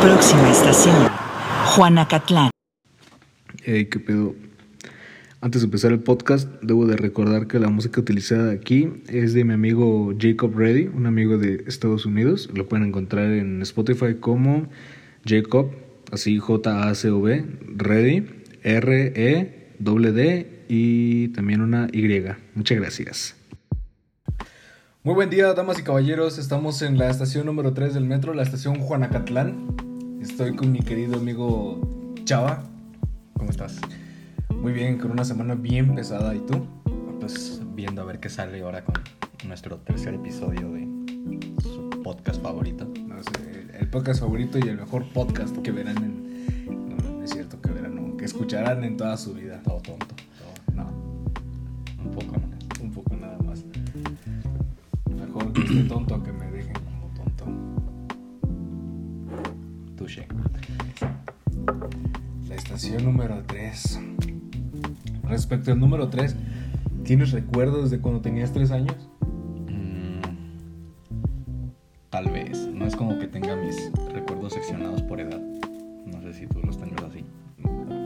Próxima estación, Juanacatlán. Hey, qué pedo. Antes de empezar el podcast, debo de recordar que la música utilizada aquí es de mi amigo Jacob Reddy, un amigo de Estados Unidos. Lo pueden encontrar en Spotify como Jacob, así J-A-C-O-B, Reddy, R-E-D-D y también una Y. Muchas gracias. Muy buen día, damas y caballeros. Estamos en la estación número 3 del metro, la estación Juanacatlán. Estoy con mi querido amigo Chava. ¿Cómo estás? Muy bien, con una semana bien pesada. ¿Y tú? Pues viendo a ver qué sale ahora con nuestro tercer episodio de su podcast favorito. No sé, el- el podcast favorito y el mejor podcast que verán en. No, no es cierto que verán, no, que escucharán en toda su vida. Todo tonto. Todo, no, Un poco, ¿no? un poco nada más. Mejor que esté tonto a que La estación número 3. Respecto al número 3, ¿tienes recuerdos de cuando tenías 3 años? Mm, tal vez. No es como que tenga mis recuerdos seccionados por edad. No sé si tú los tengas así.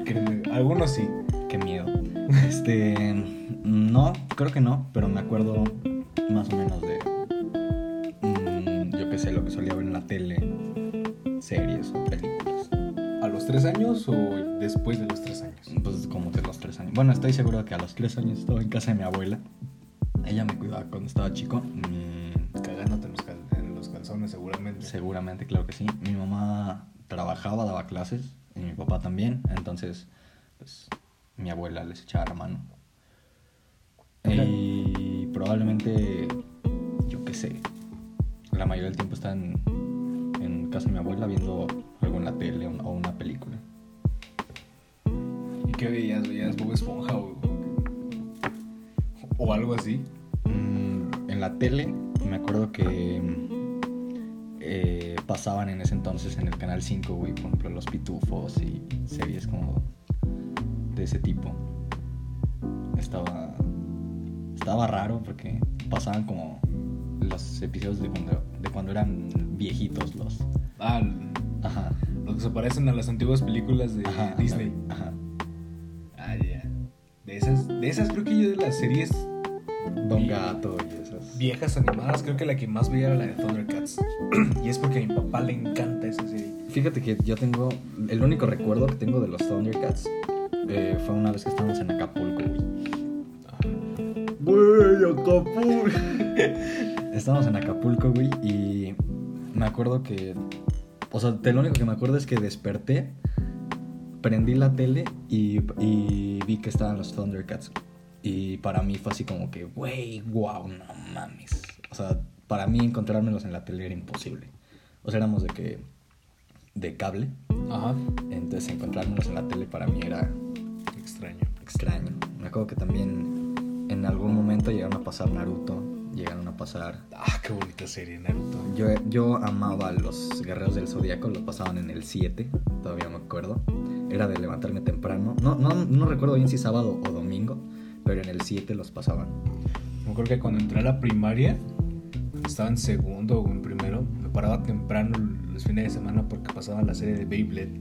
Que- algunos sí. Qué miedo. Este. No, creo que no, pero me acuerdo más o menos de. mm, yo qué sé, lo que solía ver en la tele, series o películas. ¿A los 3 años o después de los 3 años? Pues como de los tres años. Bueno, estoy seguro de que a los tres años estaba en casa de mi abuela. Ella me cuidaba cuando estaba chico. Mm, Cagándote en los, cal- en los calzones seguramente. seguramente, claro que sí. Mi mamá trabajaba, daba clases y mi papá también. Entonces, pues mi abuela les echaba la mano. Y probablemente, yo qué sé, la mayoría del tiempo en casa de mi abuela viendo algo en la tele o una película. ¿Y qué veías? ¿Veías Bob Esponja o, o algo así? Mm, en la tele me acuerdo que eh, pasaban en ese entonces en el canal 5, güey, por ejemplo, Los Pitufos y series como de ese tipo. Estaba estaba raro porque pasaban como los episodios de cuando, de cuando eran viejitos los. Ah, Ajá. los que se parecen a las antiguas películas de Ajá, Disney. Ajá. Ah, ya. De esas, de esas creo que yo de las series Don Gato y esas. viejas animadas, creo que la que más veía era la de Thundercats. y es porque a mi papá le encanta esa serie. Fíjate que yo tengo. El único recuerdo que tengo de los Thundercats eh, fue una vez que estábamos en Acapulco, güey. Güey, Acapulco. estábamos en Acapulco, güey, y me acuerdo que. O sea, de lo único que me acuerdo es que desperté, prendí la tele y, y vi que estaban los Thundercats. Y para mí fue así como que, güey, wow, no mames. O sea, para mí encontrármelos en la tele era imposible. O sea, éramos de que. de cable. Ajá. Entonces encontrármelos en la tele para mí era Extraño. extraño. Me acuerdo que también en algún momento llegaron a pasar Naruto, llegaron a pasar... Ah, qué bonita serie, Naruto. Yo, yo amaba a los Guerreros del Zodíaco, lo pasaban en el 7, todavía me acuerdo. Era de levantarme temprano. No, no, no recuerdo bien si sábado o domingo, pero en el 7 los pasaban. Me acuerdo que cuando entré a la primaria, estaba en segundo o en primero, me paraba temprano los fines de semana porque pasaba la serie de Beyblade.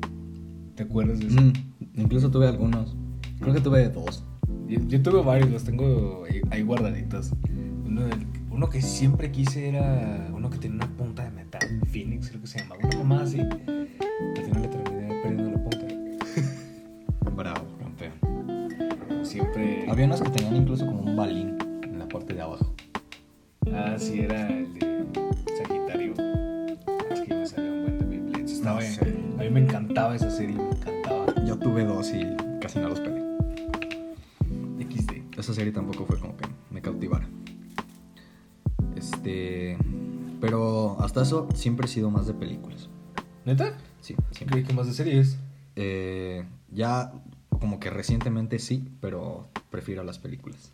¿Te acuerdas de eso? Mm, incluso tuve algunos. Creo que tuve dos. Yo, yo tuve varios, los tengo ahí, ahí guardaditos. Uno, del- uno que siempre quise era uno que tenía una punta de metal, Phoenix creo que se llamaba, una mamá así. Al final le terminé perdiendo la punta. Bravo, campeón. Siempre... Había unos que tenían incluso como un balín en la parte de abajo. Ah, sí, era el de Sagitario. Es que me salió un buen de Beyblades. Estaba No sé. A mí me encantaba esa serie, me encantaba. Yo tuve dos y casi no los pelé. XD. Esa serie tampoco fue como Siempre he sido más de películas. ¿Neta? Sí, ¿Qué, siempre. qué más de series? Eh, ya como que recientemente sí, pero prefiero las películas.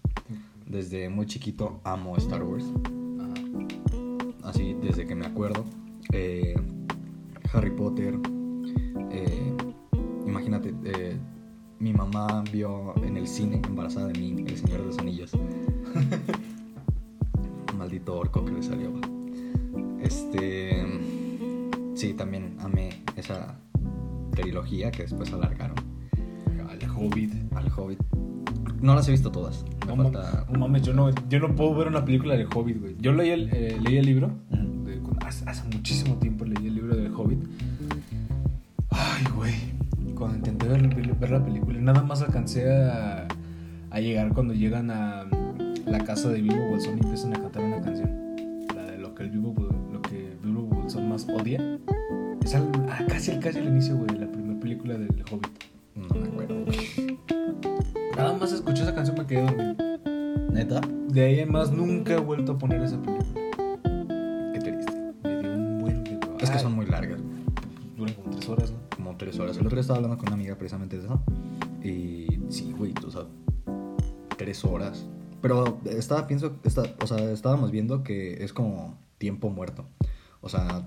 Desde muy chiquito amo Star Wars. Ajá. Así desde que me acuerdo. Eh, Harry Potter. eh, imagínate, eh, mi mamá vio en el cine embarazada de mí El Señor de los Anillos. Maldito orco que le salió. Trilogía que después alargaron Al Hobbit. al Hobbit. No las he visto todas. Me No, falta- no mames, yo no, yo no puedo ver una película del Hobbit, güey. Yo leí el, eh, leí el libro. De- hace, hace muchísimo tiempo leí el libro del Hobbit. Ay, güey. Cuando intenté ver, ver la película, nada más alcancé a, a llegar cuando llegan a la casa de Bilbo Bolsón y empiezan a cantar una canción. La de lo que el Bilbo, lo que Bilbo Bolsón más odia. Es al- ah, casi, casi al inicio, güey, la primera película del Hobbit. No me acuerdo. Nada más escuché esa canción me quedé dormido. ¿Neta? De ahí en más nunca he vuelto a poner esa película. Qué triste. Me dio un buen de Es que son muy largas. Duran como tres horas, ¿no? como tres horas. El otro día estaba hablando con una amiga precisamente de eso. Y sí, güey, o sea, tres horas. Pero estaba, pienso, está, o sea, estábamos viendo que es como tiempo muerto. O sea,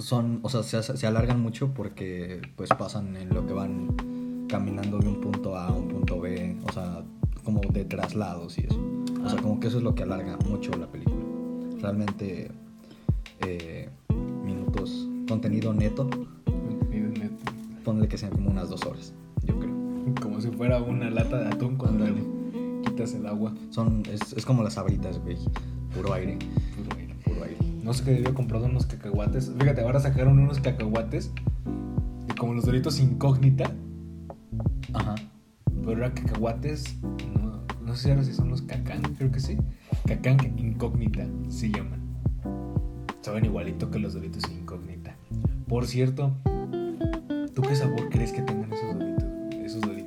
son, o sea, se, se alargan mucho porque pues pasan en lo que van caminando de un punto A a un punto B. O sea, como de traslados y eso. O sea, como que eso es lo que alarga mucho la película. Realmente, eh, minutos, contenido neto, Miren, net- Ponle que sean como unas dos horas, yo creo. Como si fuera una lata de atún cuando le quitas el agua. Son, es, es como las abritas, güey. Puro aire, No sé qué debió comprar unos cacahuates. Fíjate, ahora sacaron unos cacahuates. Y como los doritos incógnita. Ajá. Pero eran cacahuates. No, no sé ahora si son los cacán, creo que sí. Cacán incógnita se llaman. Saben igualito que los doritos incógnita. Por cierto, ¿tú qué sabor crees que tengan esos doritos? Esos doritos,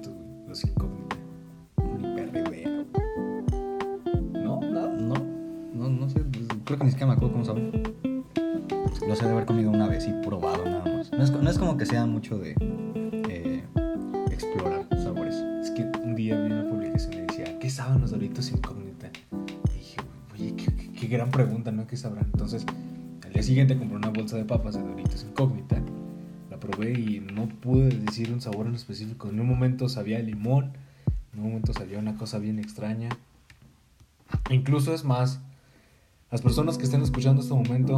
sea mucho de eh, explorar sabores. Es que un día vi una publicación y decía, ¿qué saben los doritos incógnita? Y dije, oye, qué, qué- qué gran pregunta, ¿no? ¿Qué sabrán? Entonces, al día siguiente compré una bolsa de papas de doritos incógnita. La probé y no pude decir un sabor en específico. En un momento sabía limón, en un momento sabía una cosa bien extraña. Incluso es más, las personas que estén escuchando este momento,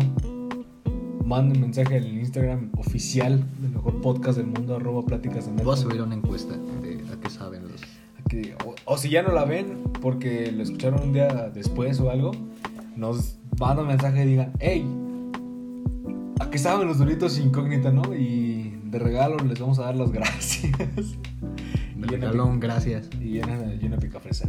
manden mensaje al Instagram oficial del mejor podcast del mundo, arroba pláticas de Voy a subir una encuesta de a qué saben los. Que- o, o si ya no la ven porque lo escucharon un día después o algo, nos mandan un mensaje y digan, hey, ¿a qué saben los doritos incógnita, no? Y de regalo les vamos a dar las gracias. Me y, una, regaló un gracias. y una, y una picafresa.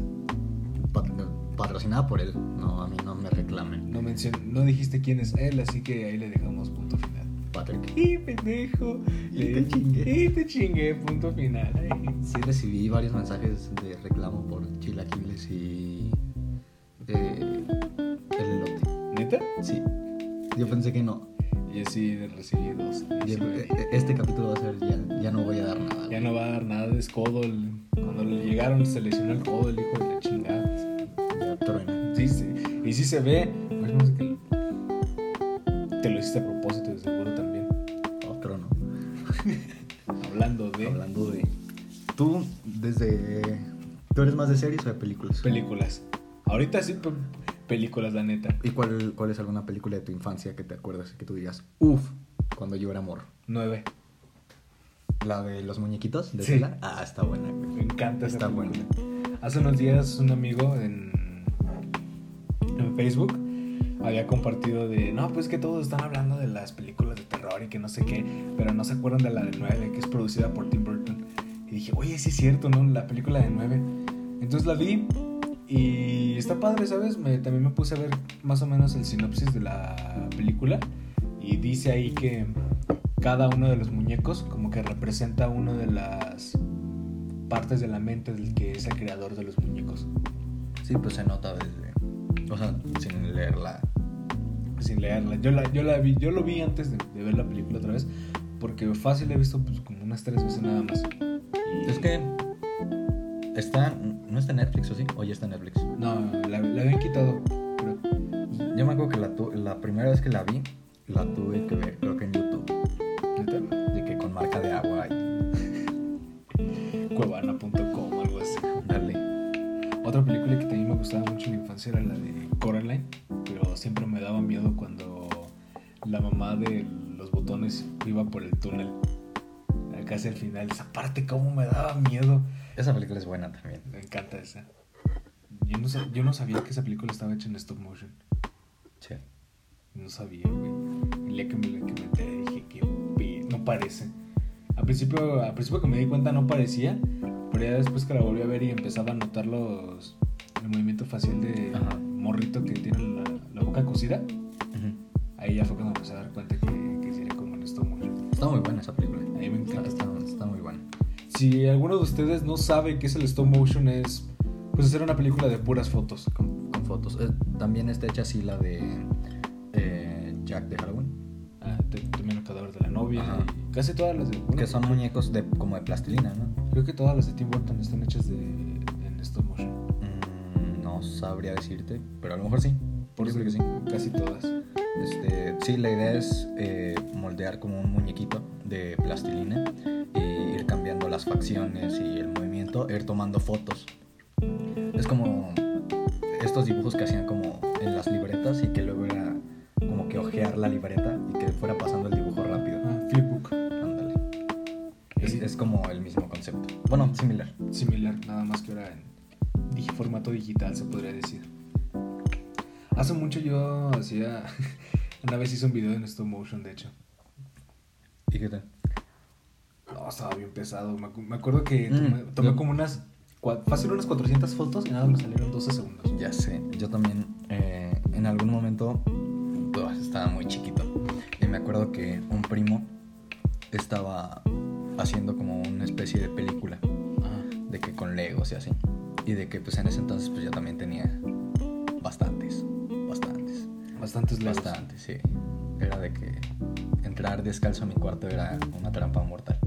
Pat- patrocinada por él. No, a mí no me reclamen. No, mencion- no dijiste quién es él, así que ahí le dejamos punto final. Patrick. ¡Y pendejo! Y Le- te chingué. Y te chingué, punto final. Ay. Sí recibí varios mensajes de reclamo por chilaquiles y eh, el elote. ¿Neta? Sí. Yo pensé que no. Yo sí recibí dos. Y güey. e- este capítulo va a ser ya, ya no voy a dar nada. Ya no va a dar nada de escodo. el- Cuando le llegaron se lesionó el codo el hijo de la chingada. Y sí se ve. pues, no sé qué- Te lo hiciste a propósito, de seguro también. Otro no. Hablando de Hablando de. Tú, desde. ¿Tú eres más de series o de películas? películas. Ahorita sí, pe- películas, la neta. ¿Y cuál, cuál es alguna película de tu infancia que te acuerdas que tú digas, uff, cuando yo era amor? Nueve. ¿La de los muñequitos de Sí. Ah, está buena, Me encanta esa Está película. buena. Hace unos días un amigo en, en Facebook había compartido de, no, pues que todos están hablando de las películas de terror y que no sé qué, pero no se acuerdan de la de 9, que es producida por Tim Burton. Y dije, oye, sí es cierto, ¿no? La película de 9. Entonces la vi y está padre, ¿sabes? Me, también me puse a ver más o menos el sinopsis de la película y dice ahí que cada uno de los muñecos como que representa una de las partes de la mente del que es el creador de los muñecos. Sí, pues se nota desde. O sea, sin leerla. Sin leerla. Yo, la, yo, la vi, yo lo vi antes de, de ver la película otra vez. Porque fácil he visto pues, como unas tres veces nada más. Y- Es que. Está. ¿No está en Netflix o sí? O ya está en Netflix. No, la, la habían quitado. Yo me acuerdo que la, la primera vez que la vi, la tuve que ver, creo que en YouTube. Gustaba mucho en la infancia era la de Coraline. Pero siempre me daba miedo cuando la mamá de los botones iba por el túnel. Casi al final. Esa parte como me daba miedo. Esa película es buena también. Me encanta esa. Yo no, yo no sabía que esa película estaba hecha en stop motion. Sí. No sabía, güey. El día que me, que me enteré dije que no parece. Al principio, al principio que me di cuenta no parecía, pero ya después que la volví a ver y empezaba a notar los el movimiento facial de Ajá. morrito que tiene la, la boca cosida, Ujú. ahí ya fue cuando empecé a dar cuenta que, que sí era como en stop motion. Está muy buena esa película. A mí me encanta. Está, está muy buena. Si alguno de ustedes no sabe qué es el stop motion, es pues hacer una película de puras fotos. Con, con fotos. Eh, también está hecha así la de eh, Jack de Halloween. Ah, también el cadáver de la novia. Ajá. y casi todas las de. bueno, Que son muñecos de, como de plastilina, ¿no? Creo que todas las de Tim Burton están hechas de sabría decirte, pero a lo mejor sí. Por eso que sí. Casi todas. Este, sí, la idea es eh, moldear como un muñequito de plastilina e ir cambiando las facciones y el movimiento, ir tomando fotos. ¿Y qué tal? No, estaba bien pesado. Me, acu- me acuerdo que Mm, tomé, tomé yo- como unas. Fácil unas 400 fotos y nada me salieron 12 segundos. Ya sé, yo también eh, en algún momento ugh, estaba muy chiquito y me acuerdo que un primo estaba haciendo como una especie de película de que con Legos y así y de que pues en ese entonces pues yo también tenía bastantes, bastantes, Bastantes legos. bastantes, sí. Era de que entrar descalzo a mi cuarto era una trampa mortal.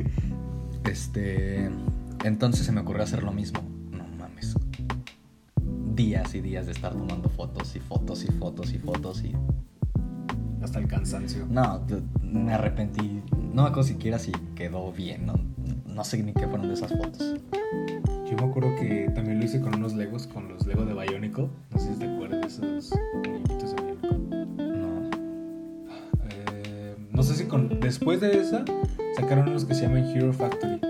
este, entonces se me ocurrió hacer lo mismo. No mames. Días y días de estar tomando fotos y fotos y fotos y fotos y Hasta el cansancio. no, me arrepentí. No me acuerdo siquiera si quedó bien, no, no sé ni qué fueron de esas fotos. Yo me acuerdo que también lo hice con unos legos, con los Lego de Bionicle. No sé si te acuerdas de esos después de esa sacaron unos que se llaman Hero Factory.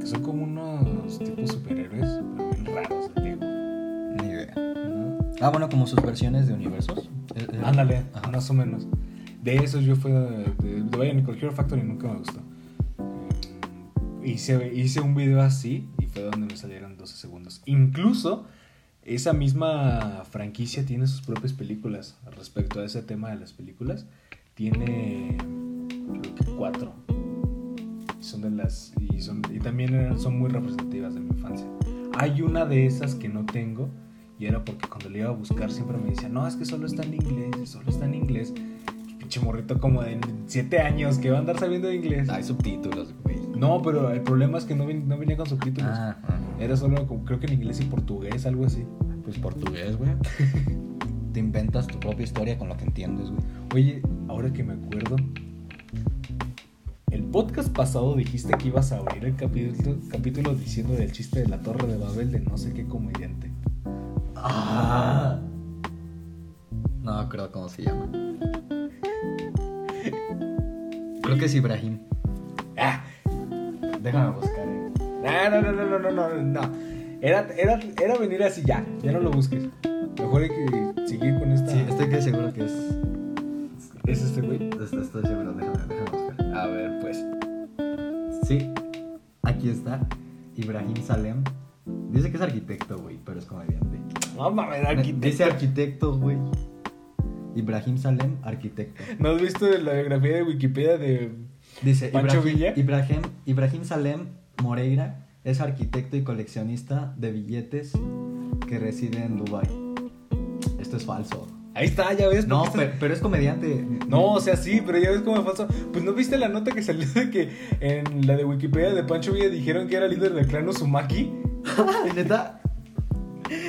Que son como unos tipos superhéroes, pero bien raros. Ni idea. ¿no? Ah, bueno, como sus versiones de universos. Eh, eh, Ándale, ajá. más o menos. De esos yo fui de, de, de Bionicle Hero Factory nunca me gustó. Eh, hice, hice un video así y fue donde me salieron 12 segundos. Incluso esa misma franquicia tiene sus propias películas. Respecto a ese tema de las películas, tiene cuatro. Son de las. Y, son, y también son muy representativas de mi infancia. Hay una de esas que no tengo. Y era porque cuando le iba a buscar siempre me decía, no, es que solo está en inglés, solo está en inglés. Pinche morrito como de 7 años que va a andar sabiendo de inglés. Hay subtítulos, güey. No, pero el problema es que no, ven- no venía con subtítulos. Ah, ah. Era solo como, creo que en inglés y portugués, algo así. Pues portugués, güey. Te inventas tu propia historia con lo que entiendes, güey. Oye, ahora que me acuerdo, podcast pasado dijiste que ibas a abrir el capítulo, capítulo diciendo del chiste de la Torre de Babel de no sé qué comediante. Ah. No acuerdo cómo se llama. Creo que es Ibrahim. ¡Ah! Déjame buscar. eh. No, no, no, no, no, no, no, no. Era, era, era venir así ya, ya no lo busques. Mejor hay que seguir con esta. Sí, estoy que seguro que es. ¿Es este güey? Estoy, estoy seguro, déjame, déjame aquí está. Ibrahim Salem. Dice que es arquitecto, güey, pero es comediante. No mames, Dice arquitecto. arquitecto, güey. Ibrahim Salem, arquitecto. ¿No has visto la biografía de Wikipedia de Dice ¿Pancho Ibrahim, Villa? Ibrahim, Ibrahim Salem Moreira es arquitecto y coleccionista de billetes que reside en Dubai. Esto es falso. Ahí está, ya ves. No, ¿por qué pero, es comediante. No, o sea, sí, pero ya ves cómo es falso. Pues no viste la nota que salió de que en la de Wikipedia de Pancho Villa dijeron que era líder del clan Uzumaki ¿Neta?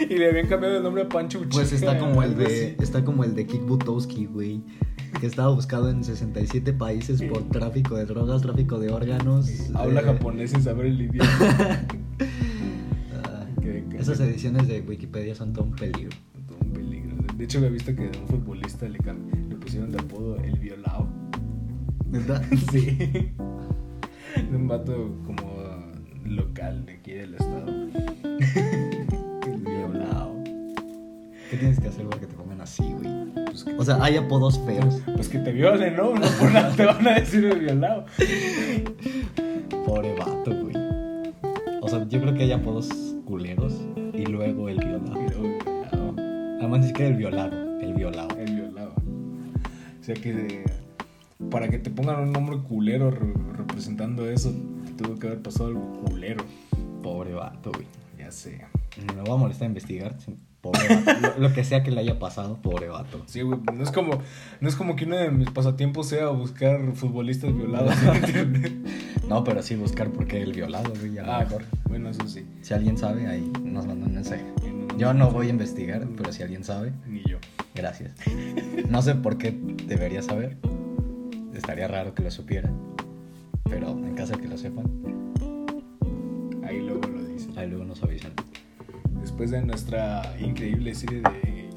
y le habían cambiado el nombre a Pancho Uchiha. Pues está como el de está como el de Kik Butowski, güey, que estaba buscado en 67 países por tráfico de drogas, tráfico de órganos. Habla eh, japonés sin saber el idioma. esas ediciones de Wikipedia son todo un peligro. De hecho, había visto que a un futbolista le, le pusieron de apodo el violado. ¿Verdad? Sí. De un vato como local de aquí del estado. Violado. ¿Qué tienes que hacer para que te pongan así, güey? Pues O sea, hay apodos feos. pues que te violen, ¿no? No por nada te van a decir el violado. Pobre vato, güey. O sea, yo creo que hay apodos culeros y luego el violado. Además, ni siquiera el violado, el violado. El violado. O sea que de- para que te pongan un nombre culero re- representando eso, te tuvo que haber pasado algo culero. Pobre vato, güey. Ya sé. Me voy a molestar a investigar. Pobre vato. Lo, lo que sea que le haya pasado, pobre vato. Sí, güey, no es como, no es como que uno de mis pasatiempos sea buscar futbolistas violados. No, pero sí buscar por qué el violado, güey. Ah, mejor. bueno, eso sí. Si alguien sabe, ahí nos manda un mensaje. Yo no voy a investigar, pero si alguien sabe, Ni yo. gracias. No sé por qué debería saber. Estaría raro que lo supiera. Pero en caso de que lo sepan, Ahí luego lo dice. ahí luego nos avisan. Después de nuestra increíble serie de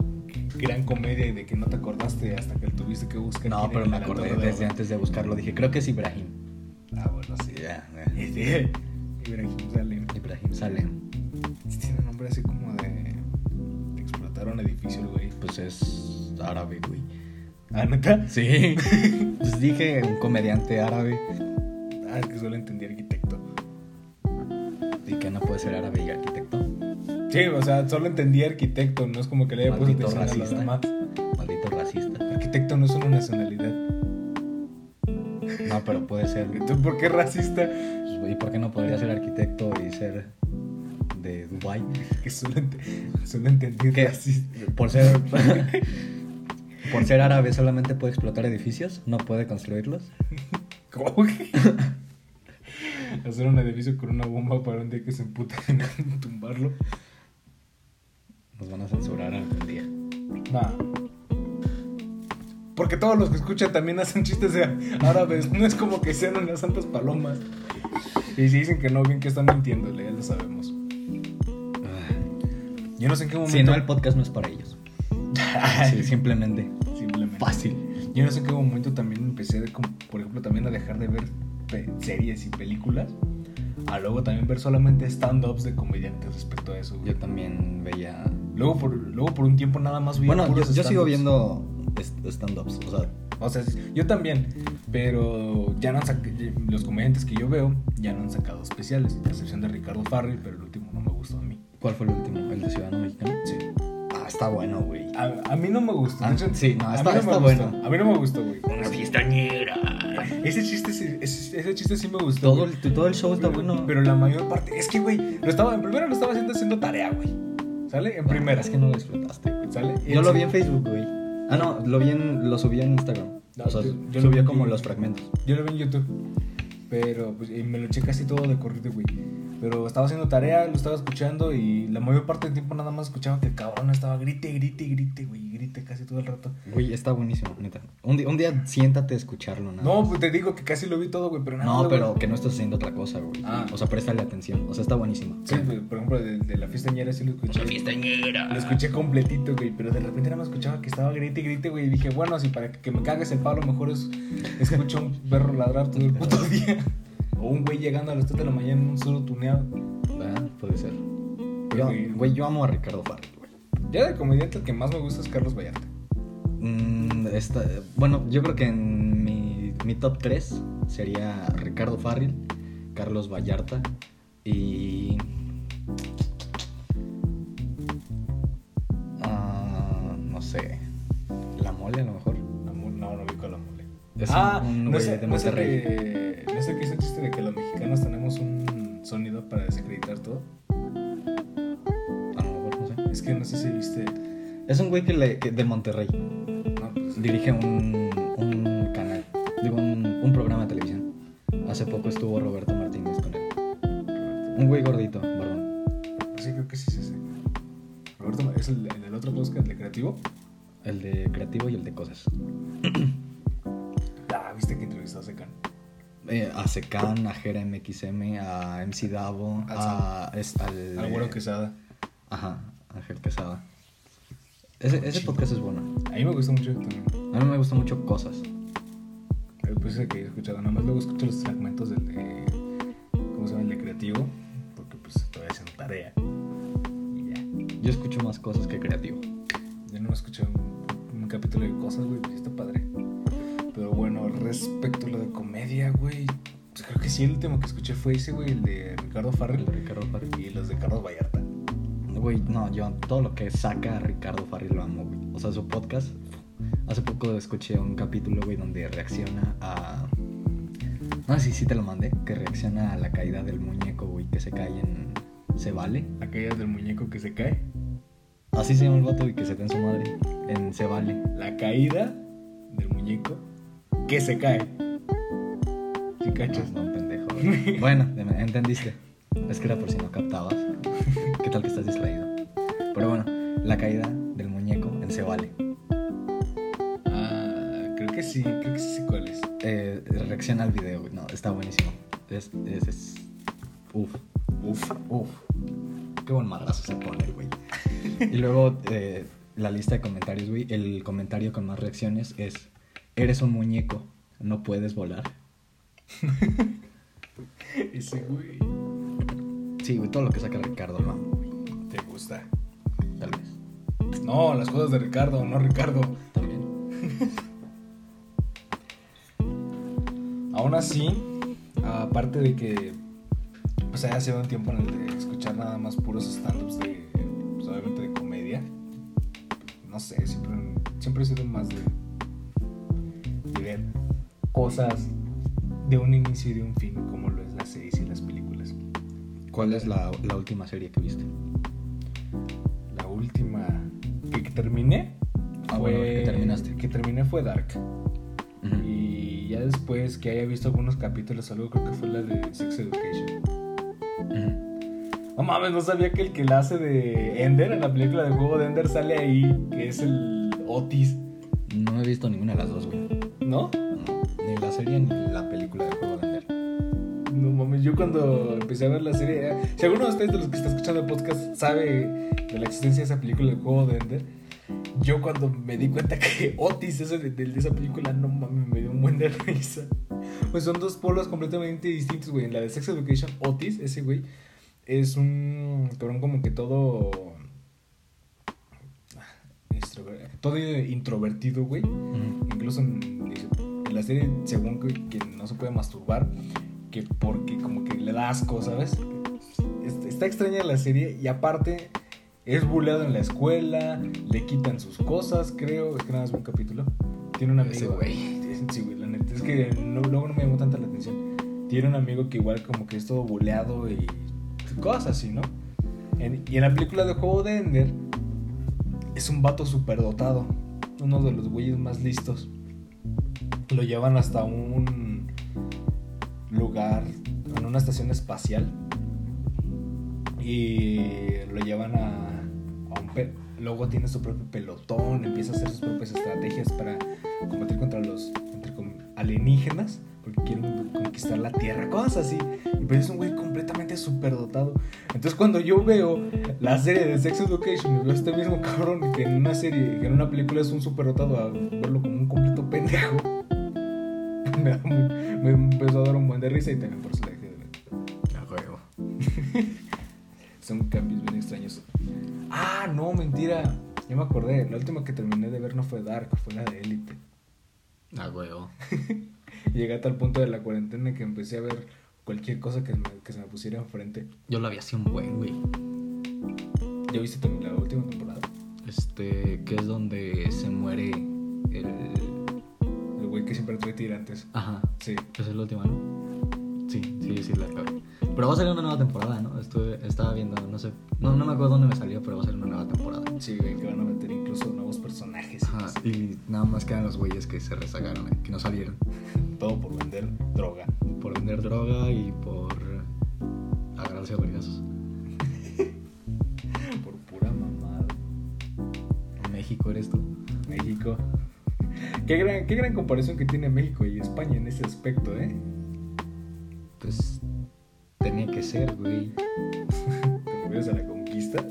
gran comedia y de que no te acordaste hasta que tuviste que buscar. No, pero me acordé de- desde antes de buscarlo. Dije, creo que es Ibrahim. Ah, bueno, sí. Este, Ibrahim Salem. Ibrahim Salem. Tiene un nombre así como un edificio, güey. Pues es árabe, güey. Ah, ¿neta? Sí. pues dije un comediante árabe. Ah, es que solo entendí arquitecto. Y que no puede ser árabe y arquitecto. Sí, o sea, solo entendí arquitecto, no es como que le haya puesto atención a racista. demás. Maldito racista. Arquitecto no es una nacionalidad. No, pero puede ser. ¿Tú por qué racista? ¿Y por qué no podría ser arquitecto y ser de Dubai? Que solo, ent- solo entendí ¿Qué? racista. Por ser. por ser árabe solamente puede explotar edificios, no puede construirlos. ¿Cómo que? Hacer un edificio con una bomba para un día que se emputen en tumbarlo. Nos van a censurar algún día. Nah. Porque todos los que escuchan también hacen chistes de árabes. No es como que sean unas santas palomas. Y si dicen que no, bien que están mintiendo, ya lo sabemos. Yo no sé en qué momento. Si no, el podcast no es para ellos. Sí, simplemente. Simplemente. Fácil. Yo no sé en qué momento también empecé, de, como, por ejemplo, también a dejar de ver series y películas. A luego también ver solamente stand-ups de comediantes respecto a eso. güey. Yo también veía. Luego por, luego por un tiempo nada más vi Bueno, yo, puros yo sigo viendo stand-ups. O sea, O sea, yo también, pero ya no han sac- los comediantes que yo veo ya no han sacado especiales, a excepción de Ricardo Farrell, pero el último ¿cuál fue el último? ¿El de Ciudadano Mexicano? Sí. Ah, está bueno, güey. A, a mí no me gustó. Ah, sí, no, a mí está- me está gustó. bueno. A mí no me gustó, güey. Una fiestañera. Ese chiste, sí- ese, ese chiste sí me gustó. Todo el, todo el show está bueno. Pero la mayor parte, es que, güey, lo estaba, en primero lo estaba haciendo haciendo tarea, güey. ¿Sale? En primera. Es que no lo disfrutaste, güey. ¿Sale? Yo lo vi en Facebook, güey. Ah, no, lo vi en, lo subí en Instagram. No, o sea, yo- yo vi- como los fragmentos. Yo lo vi en YouTube. Pero pues, y me lo eché casi todo de corrido, güey. Pero estaba haciendo tarea, lo estaba escuchando y la mayor parte del tiempo nada más escuchaba que el cabrón estaba grite, grite, grite, güey. Grite casi todo el rato. Güey, está buenísimo, neta. Un, día- un día siéntate a escucharlo, nada No, más. pues te digo que casi lo vi todo, güey, pero nada. No, güey. pero que no estás haciendo otra cosa, güey. Ah. O sea, préstale atención. O sea, está buenísimo. Sí, güey, por ejemplo, de, de la fiestañera sí lo escuché. Una fiestañera. Lo escuché completito, güey, pero de repente nada más escuchaba que estaba grite, grite, güey. Y dije, bueno, si para que me cagues el palo, mejor es escucho un perro ladrar todo el puto día. O un güey llegando a las 3 de la mañana en un solo tuneado. ¿Verdad? Puede ser. Yo, güey, yo amo a Ricardo Farrell, güey. Ya de comediante el que más me gusta es Carlos Vallarta. Mm, esta- bueno, yo creo que en mi, mi top 3 sería Ricardo Farrell, Carlos Vallarta y. Ah, no sé. La mole, a lo mejor. Es ah, un no güey sé, de no sé Monterrey. que, no sé qué es el chiste de que los mexicanos tenemos un sonido para desacreditar todo. A lo mejor, no sé. Es que no sé si viste. Es un güey que, le- que de Monterrey. No, pues, Dirige un, un canal, digo, un, un programa de televisión. Hace poco estuvo Roberto Martínez con él. Un güey gordito, barbón. sí, creo que sí es ese. Roberto, ¿es el, el del otro podcast, el de creativo? El de creativo y el de cosas. Eh, a Secan, a Jera MXM, a MC Davo, a, es, al, Al güero Quesada. Ajá, Ángel Quesada. Ese, ese podcast es bueno. A mí me gusta mucho también. A mí me gustan mucho cosas. Eh, Pues es el que he escuchado. Nada más luego escucho los fragmentos del de. ¿Cómo se llama? El de creativo. Porque pues todavía haciendo tarea. Y ya. Yo escucho más cosas que creativo. Último que escuché fue ese, güey. El de Ricardo Farrell. Ricardo Farrell. Y los de Carlos Vallarta. Güey, no, yo todo lo que saca Ricardo Farrell lo amo, güey. O sea, su podcast. Hace poco escuché un capítulo, güey, donde reacciona a. No sé si sí te lo mandé. Que reacciona a la caída del muñeco, güey, que se cae en. Se vale. Aquellas del muñeco que se cae. Así se llama el vato y que se cae en su madre. En Se vale. La caída del muñeco que se cae. ¿Sí cachas? No, güey. bueno, entendiste. Es que era por si no captabas. ¿Qué tal que estás distraído? Pero bueno, la caída del muñeco en Se vale. Ah, creo que sí, creo que sí sé cuál es. Eh, reacciona al video, güey. No, está buenísimo. Es. es, es- Uf. Uf. Uf. Qué buen madrazo se pone, güey. Y luego eh, la lista de comentarios, güey. El comentario con más reacciones es: Eres un muñeco, no puedes volar. Ese güey. Sí, güey, todo lo que saca Ricardo, no. ¿Te gusta? Tal vez. No, las cosas de Ricardo, no Ricardo. También. Aún así, aparte de que pues haya sido un tiempo en el de escuchar nada más puros stand-ups de, pues, obviamente de comedia, no sé, siempre, siempre he sido más de, de ver cosas de un inicio y de un fin, como lo es las series y las películas. ¿Cuál es la, la última serie que viste? La última que, terminé Ah, fue, bueno, que terminaste. que terminé fue Dark. Ujú. Y ya después que haya visto algunos capítulos algo, creo que fue la de Sex Education. No mames, no sabía que el que la hace de Ender en la película de juego de Ender sale ahí, que es el Otis, cuando empecé a ver la serie, eh, si alguno de ustedes de los que está escuchando el podcast sabe de la existencia de esa película de juego de Ender, yo cuando me di cuenta que Otis es el de, de esa película, no mames, me dio un buen de risa. Pues son dos polos completamente distintos, güey. En la de Sex Education, Otis, ese güey, es un cabrón como que todo... extrover- Todo introvertido, güey. Ujú. Incluso en, en la serie, según que, que no se puede masturbar, que porque como que le da asco, ¿sabes? Es- Está extraña la serie y aparte es buleado en la escuela, le quitan sus cosas, creo. Es que nada más un capítulo. Tiene un amigo. Güey. Sí, güey, la neta. Es que no- luego no me llamó tanta la atención. Tiene un amigo que igual como que es todo buleado y cosas así, ¿no? En- y en la película de juego de Ender es un vato superdotado. Uno de los güeyes más listos. Lo llevan hasta un lugar, en una estación espacial. Y lo llevan a, un... pe- Luego tiene su propio pelotón, empieza a hacer sus propias estrategias para combatir contra los alienígenas, porque quieren conquistar la Tierra, cosas así. Y pues es un güey completamente superdotado. Entonces cuando yo veo la serie de Sex Education veo este mismo cabrón que en una serie, que en una película es un superdotado, a verlo como un completo pendejo, me, empezó a dar un buen de risa y también por eso la dejé de ver. A huevo. Son cambios bien extraños. Ah, no, mentira. Ya me acordé. La última que terminé de ver no fue Dark, fue la de Elite. A huevo. Llegué a tal punto de la cuarentena que empecé a ver cualquier cosa que, me- que se me pusiera enfrente. Yo la vi así un buen, güey. ¿Ya viste también la última temporada? Este, que es donde se muere el. Güey que siempre trae tirantes. Ajá. Sí. Es el último, ¿no? Sí, sí, sí, la acabé. Pero va a salir una nueva temporada, ¿no? Estuve, estaba viendo, no sé. No, no me acuerdo dónde me salió, pero va a salir una nueva temporada. Sí, güey, que van a meter incluso nuevos personajes. Ajá. Y nada más quedan los güeyes que se rezagaron, eh, que no salieron. Todo por vender droga. Por vender droga y por agarrarse a vergazos. Por pura mamada. México eres tú. México. Qué gran, qué gran comparación que tiene México y España en ese aspecto, ¿eh? Pues tenía que ser, güey. ¿Te refieres a la conquista?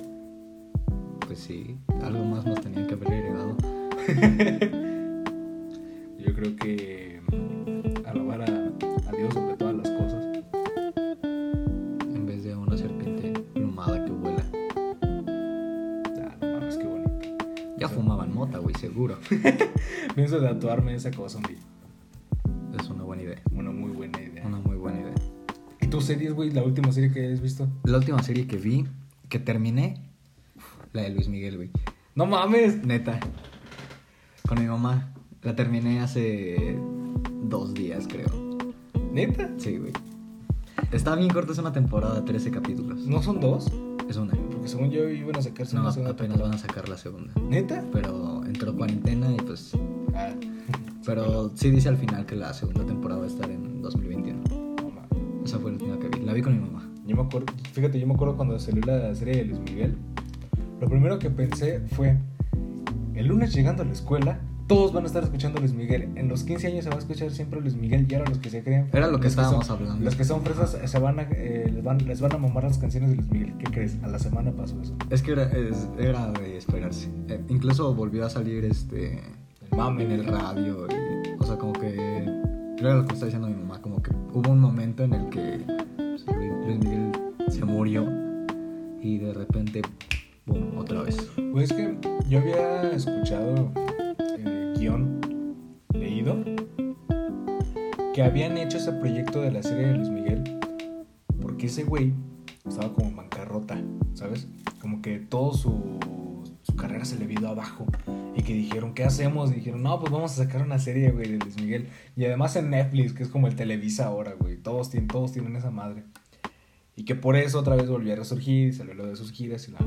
Pues sí, algo más nos tenían que haber heredado. Yo creo que seguro. Pienso tatuarme esa cosa un día. Es una buena idea. Una muy buena idea. Una muy buena idea. ¿Y tus series, güey? La última serie que hayas visto. La última serie que vi, que terminé, la de Luis Miguel, güey. No mames. Neta. Con mi mamá. La terminé hace dos días, creo. ¿Neta? Sí, güey. Está bien corta, es una temporada, 13 capítulos. ¿No son dos? Es una. Porque según yo iban a sacarse No, una segunda apenas van temporada. a sacar la segunda. ¿Neta? Pero entró cuarentena y pues... Pero sí dice al final que la segunda temporada va a estar en 2021. no mames. Esa fue la última que vi. La vi con mi mamá. Yo me acuerdo, fíjate, yo me acuerdo cuando salió la serie de Luis Miguel. Lo primero que pensé fue, el lunes llegando a la escuela, todos van a estar escuchando Luis Miguel. En los 15 años se va a escuchar siempre Luis Miguel y ahora los que se creen... Era lo que estábamos son- hablando. Los que son fresas se van a, eh, les, van, les van a mamar las canciones de Luis Miguel. ¿Qué crees? A la semana pasó eso. Es que era, es- era de esperarse. Eh, incluso volvió a salir este El mame en el radio. y- o sea, como que. Era lo que está diciendo mi mamá. Como que hubo un momento en el que pues, Luis, Miguel se murió. Y de repente, boom, otra vez. Pues es que yo había escuchado guion leído que habían hecho ese proyecto de la serie de Luis Miguel porque ese güey estaba como en bancarrota, ¿sabes? Como que todo su, su carrera se le vino abajo y que dijeron, ¿qué hacemos? Y dijeron, no, pues vamos a sacar una serie, güey, de Luis Miguel. Y además en Netflix, que es como el Televisa ahora, güey. Todos tienen, todos tienen esa madre. Y que por eso otra vez volvió a resurgir, salió lo de sus giras y, la,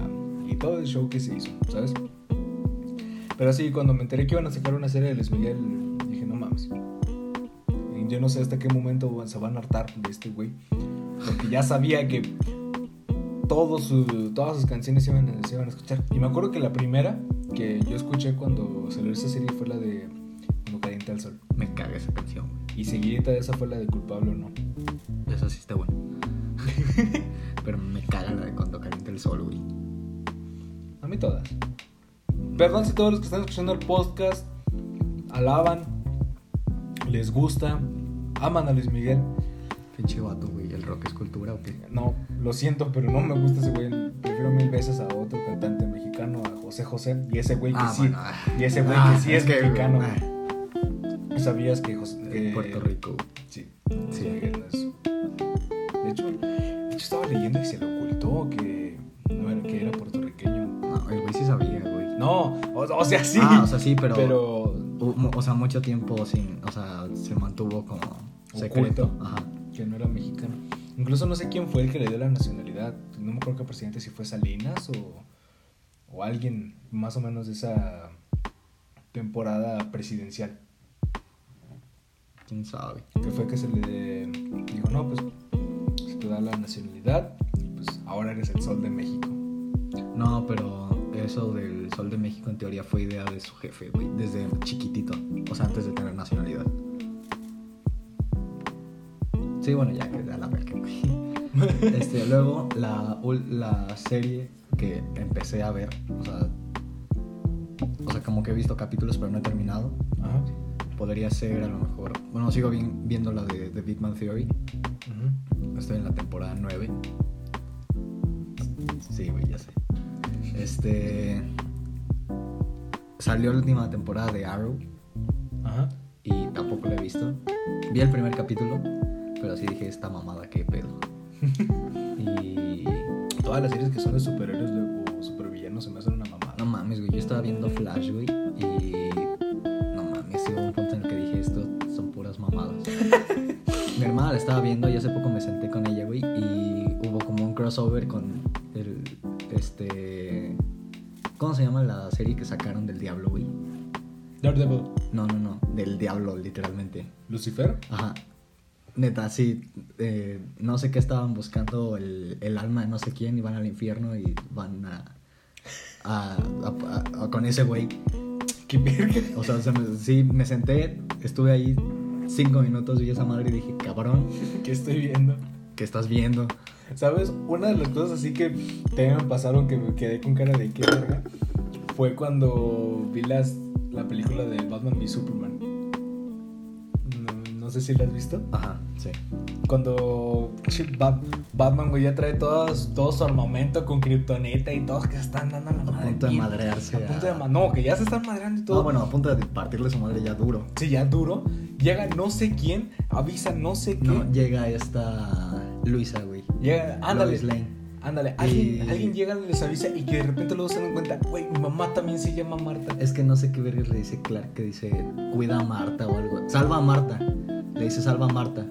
y todo el show que se hizo, ¿sabes? Pero sí, cuando me enteré que iban a sacar una serie de Luis Miguel, dije, no mames. Y yo no sé hasta qué momento se van a hartar de este güey. Porque ya sabía que todo su- todas sus canciones se iban, a- se iban a escuchar. Y me acuerdo que la primera que yo escuché cuando salió esa serie fue la de Cuando calienta el sol. Me caga esa canción. güey. Y seguidita de esa fue la de Culpable o no. Esa sí está buena. Pero me caga la de cuando calienta el sol, güey. A mí todas. Perdón si todos los que están escuchando el podcast alaban, les gusta, aman a Luis Miguel. Pinche vato, güey. ¿El rock es cultura o qué? No, lo siento, pero no me gusta ese güey. Prefiero mil veces a otro cantante mexicano, a José José. Y ese güey que Ah, sí. bueno, ah. Y ese güey Ah, que sí es, que, mexicano. ah, güey. ¿Sabías que José. que- Puerto Rico. Sí, Sí. no es- De hecho, de hecho, estaba leyendo y se le ocultó que, no era, que era puertorriqueño. No, No, o, o sea, sí. Ah, o sea, sí, pero. pero O sea, mucho tiempo sin. O sea, se mantuvo como secreto. Oculto. Ajá. que no era mexicano. Incluso no sé quién fue el que le dio la nacionalidad. No me acuerdo qué presidente, si fue Salinas o, o alguien más o menos de esa temporada presidencial. Quién sabe. Que fue que se le dijo, no, pues se te da la nacionalidad, pues ahora eres el sol de México. No, pero eso del Sol de México en teoría fue idea de su jefe, güey. Desde chiquitito. O sea, antes de tener nacionalidad. Sí, bueno, ya que da la verga, güey. Este, luego, la, la serie que empecé a ver, o sea, o sea, como que he visto capítulos, pero no he terminado. Ajá. Podría ser a lo mejor. Bueno, sigo vi- viendo la de, de Big Man Theory. Estoy en la temporada 9. Sí, güey, ya sé. Este. Salió la última temporada de Arrow Ajá. y tampoco la he visto. Vi el primer capítulo, pero sí dije, esta mamada, qué pedo. y. Todas las series que son de superhéroes o supervillanos se me hacen una mamada. No mames, güey, yo estaba viendo Flash, güey, y. No mames, hubo un punto en el que dije, esto son puras mamadas. Mi hermana la estaba viendo y hace poco me senté con ella, güey, y hubo como un crossover con el. Este. ¿Cómo se llama la serie que sacaron del diablo, güey? Daredevil. No, no, no, del diablo, literalmente. Lucifer. Ajá. Neta, sí. eh, no sé qué estaban buscando el, el alma de no sé quién y van al infierno y van a. a- a- con ese güey. Qué verga. O sea, se me- sí, me senté, estuve ahí cinco minutos y esa madre y dije, cabrón, ¿Qué estoy viendo? ¿Qué estás viendo? ¿Sabes? Una de las cosas así que también me pasaron que me quedé con cara de qué verga fue cuando vi las, la película de Batman v Superman. Sé si la has visto. Ajá, sí. Cuando Batman, güey, ya trae todas- todo su armamento con kriptonita y todos que están dando la A madre. punto de madrearse. A punto a- de ma- No, que ya se están madreando y todo. No, bueno, a punto de partirle su madre ya duro. Sí, ya duro. Llega no sé quién, avisa no sé qué. No, llega esta Luisa, güey. Llega, ándale. Lane. Ándale, alguien, Y- alguien llega y les avisa y que de repente luego se dan cuenta, güey, mi mamá también se llama Marta. Es que no sé qué verga le dice Clark, que dice cuida a Marta o algo. Salva a Marta. Le dice salva a Marta.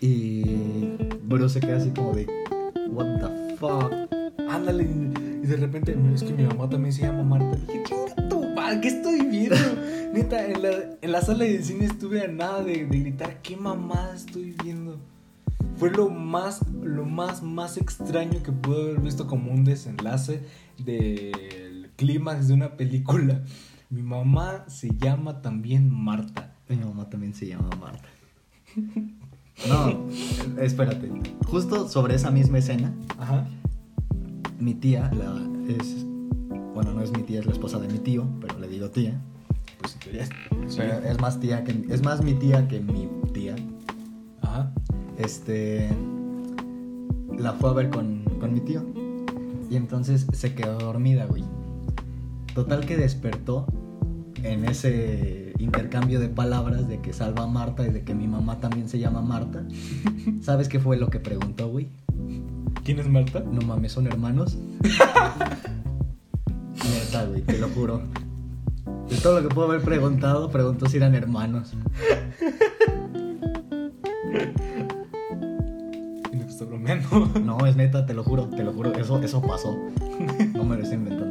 Y Bruce se queda así como de what the fuck. Ándale, y de repente, es que mi mamá también se llama Marta. Dije, chinga tu madre, ¿qué estoy viendo? Neta, en la, en la sala de cine estuve a nada de, de gritar, ¿qué mamada estoy viendo? Fue lo más, lo más, más extraño que pude haber visto como un desenlace del clímax de una película. Mi mamá se llama también Marta. Mi mamá también se llama Marta. No, espérate. Justo sobre esa misma escena, Ajá. mi tía, la, es. Bueno, no es mi tía, es la esposa de mi tío, pero le digo tía. Pues en teoría es- Pero es más tía que es más mi tía que mi tía. Ajá. Este la fue a ver con, con mi tío. Y entonces se quedó dormida, güey. Total que despertó en ese intercambio de palabras de que salva a Marta y de que mi mamá también se llama Marta. ¿Sabes qué fue lo que preguntó, güey? ¿Quién es Marta? No mames, ¿son hermanos? Neta, güey, te lo juro. De todo lo que puedo haber preguntado, preguntó si eran hermanos. No, es neta, te lo juro, te lo juro. Eso, eso pasó. No me lo estoy inventando.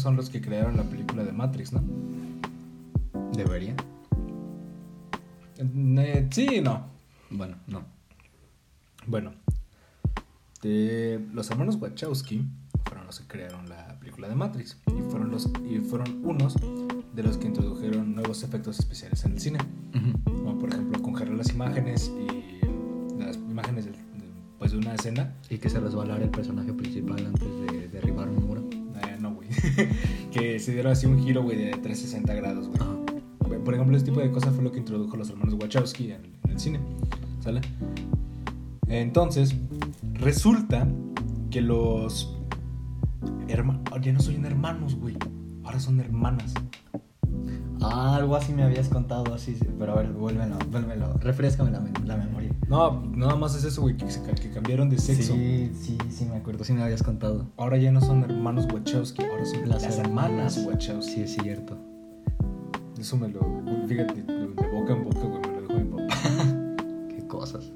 Son los que crearon la película de Matrix, ¿no? ¿Debería? Eh, sí y no. Bueno, no. Bueno. de- los hermanos Wachowski fueron los que crearon la película de Matrix. Y fueron, los, y fueron unos de los que introdujeron nuevos efectos especiales en el cine. Como por ejemplo congelar las imágenes y las imágenes del- de, pues, de una escena Y que se resbalara el personaje principal antes de derribar un que se diera así un giro, güey, de 360 grados, güey. Ah, Por ejemplo, ese tipo de cosas fue lo que introdujo los hermanos Wachowski en, en el cine. ¿Sale? Entonces, resulta que los hermanos. Ya no son hermanos, güey. Ahora son hermanas. Ah, algo así me habías contado, así, sí, pero a ver, vuélvelo, vuélvelo. Refrescame la memoria. No, nada más es eso, güey, que, cambiaron de sexo. Sí, sí, sí, me acuerdo, sí me habías contado. Ahora ya no son hermanos Wachowski, ahora son las, Las hermanas. Wachowski. Sí, es cierto. Eso me lo. Fíjate, de boca en boca, güey, me lo dijo mi papá. Qué cosas.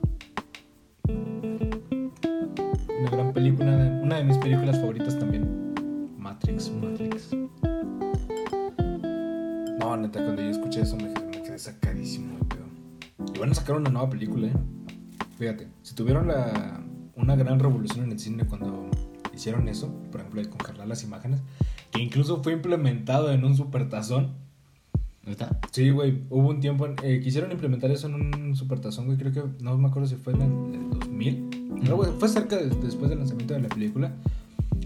Una gran película, de- una de mis películas favoritas también. Matrix. Matrix. No, neta, cuando yo escuché eso me, me quedé sacadísimo pedo. Y van a sacar una nueva película, ¿eh? Fíjate, si tuvieron la, una gran revolución en el cine cuando hicieron eso, por ejemplo, de congelar las imágenes, que incluso fue implementado en un supertazón. ¿Está? Sí, güey, hubo un tiempo, en- eh, quisieron implementar eso en un supertazón, güey, creo que, no me acuerdo si fue en el, el 2000, pero güey, fue cerca de- después del lanzamiento de la película.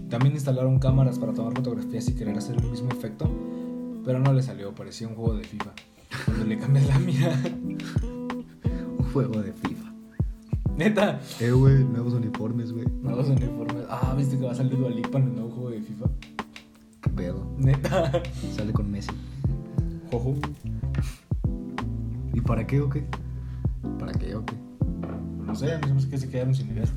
También instalaron cámaras para tomar fotografías y querer hacer el mismo efecto, pero no le salió, parecía un juego de FIFA. Cuando le cambias la mira, Un juego de FIFA. Neta, Eh, güey, nuevos uniformes, güey. nuevos uniformes. Ah, viste que va a salir Dualipa en el nuevo juego de FIFA. Qué pedo. Neta, Sale con Messi. jojo. ¿Y para qué o qué? ¿Para qué o qué? No sé, a mí me hace que se quedaron sin ideas.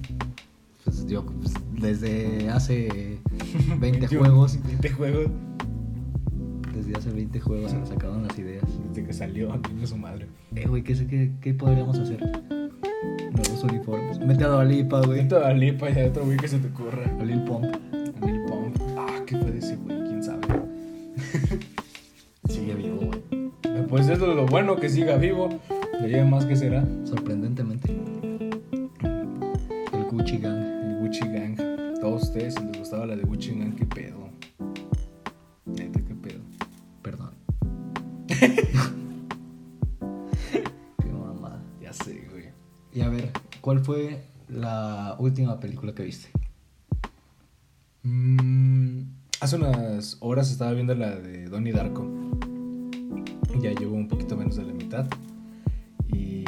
Pues yo, pues, desde hace 20 juegos, 20 juegos. desde hace 20 juegos se nos acaban las ideas. Desde que salió, tiene su madre. Eh, güey, ¿qué, sé- qué, ¿qué podríamos hacer? Uniformes. Mete a Dolipa, güey. Ahorita Dualipa y a otro güey que se te ocurra. A Lil Pump. A Lil Pump. Ah, ¿qué fue de ese güey? ¿Quién sabe? Sigue vivo, güey. Pues eso es lo bueno, que siga vivo. Le lleve más que será. Sorprendentemente. El Gucci Gang. El Gucci Gang. Todos ustedes, si les gustaba la de Gucci fue la última película que viste? Mm, hace unas horas estaba viendo la de Donnie Darko. Ya llevo un poquito menos de la mitad. Y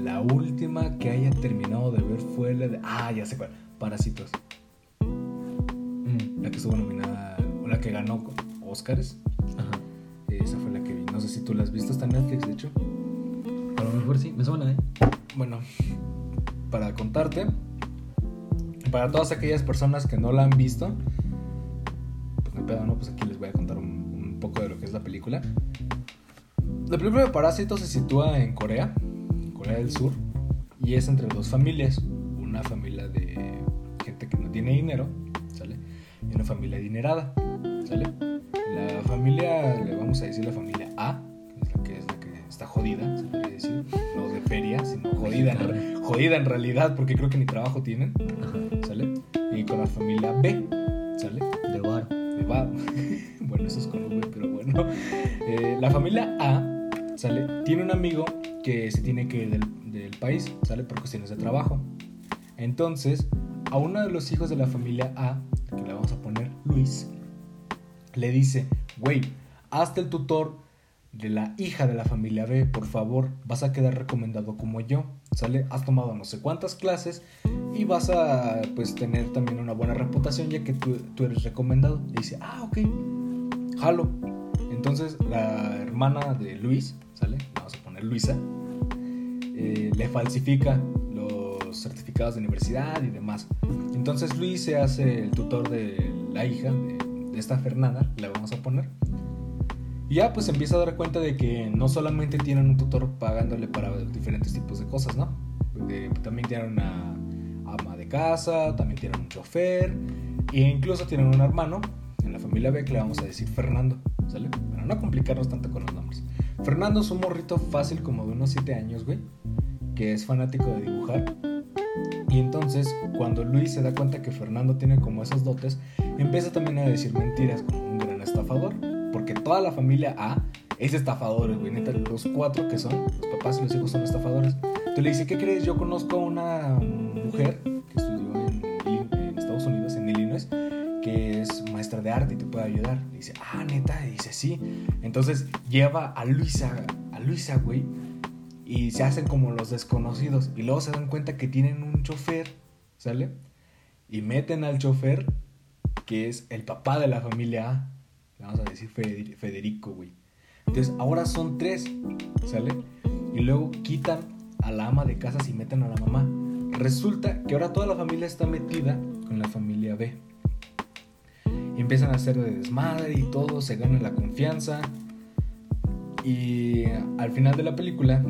la última que haya terminado de ver fue la de. Ah, ya sé cuál. Parásitos. Mm, La que estuvo nominada. O la que ganó Oscars. Ajá. Esa fue la que vi. No sé si tú la has visto. Está en Netflix, de hecho. A lo mejor sí, me suena, ¿eh? Bueno, para contarte, para todas aquellas personas que no la han visto, pues no pedo, ¿no? Pues aquí les voy a contar un, poco de lo que es la película. La película de Parásitos se sitúa en Corea, Corea del Sur, y es entre dos familias. Una familia de gente que no tiene dinero, ¿sale? Y una familia adinerada, ¿sale? La familia, le vamos a decir la familia A, que, es la que está jodida, No de feria, sino jodida, en jodida en realidad, porque creo que ni trabajo tienen, Ajá. ¿sale? Y con la familia B, ¿sale? De bar. de va. bueno, eso es con V, pero bueno. Eh, la familia A, ¿sale? Tiene un amigo que se tiene que ir del, del país, ¿sale? Por cuestiones de trabajo. Entonces, a uno de los hijos de la familia A, que le vamos a poner Luis, le dice, güey, hazte el tutor de la hija de la familia B, por favor, vas a quedar recomendado como yo, ¿sale? Has tomado no sé cuántas clases y vas a pues tener también una buena reputación ya que tú, tú eres recomendado. Y dice, ah, ok, jalo. Entonces la hermana de Luis, ¿sale? Vamos a poner Luisa, eh, le falsifica los certificados de universidad y demás. Entonces Luis se hace el tutor de la hija de, de esta Fernanda, le vamos a poner. Y ya pues empieza a dar cuenta de que no solamente tienen un tutor pagándole para diferentes tipos de cosas, ¿no? También tienen una ama de casa, también tienen un chofer e incluso tienen un hermano en la familia B que le vamos a decir Fernando, ¿sale? Para no complicarnos tanto con los nombres. Fernando es un morrito fácil como de unos 7 años, güey, que es fanático de dibujar. Y entonces, cuando Luis se da cuenta que Fernando tiene como esos dotes, empieza también a decir mentiras como un gran estafador. Porque toda la familia A es estafadores, güey. Neta, los cuatro que son, los papás y los hijos son estafadores. Entonces le dice, ¿qué crees? Yo conozco a una mujer que estudió en, Estados Unidos, en Illinois, que es maestra de arte y te puede ayudar. Le dice, ah, neta, y dice, sí. Entonces lleva a Luisa, a Luisa, güey, y se hacen como los desconocidos. Y luego se dan cuenta que tienen un chofer, ¿sale? Y meten al chofer, que es el papá de la familia A. Vamos a decir Feder- Federico, güey. Entonces ahora son tres, ¿sale? Y luego quitan a la ama de casas y meten a la mamá. Resulta que ahora toda la familia está metida con la familia B. Empiezan a hacer de desmadre y todo, se gana la confianza. Y al final de la película,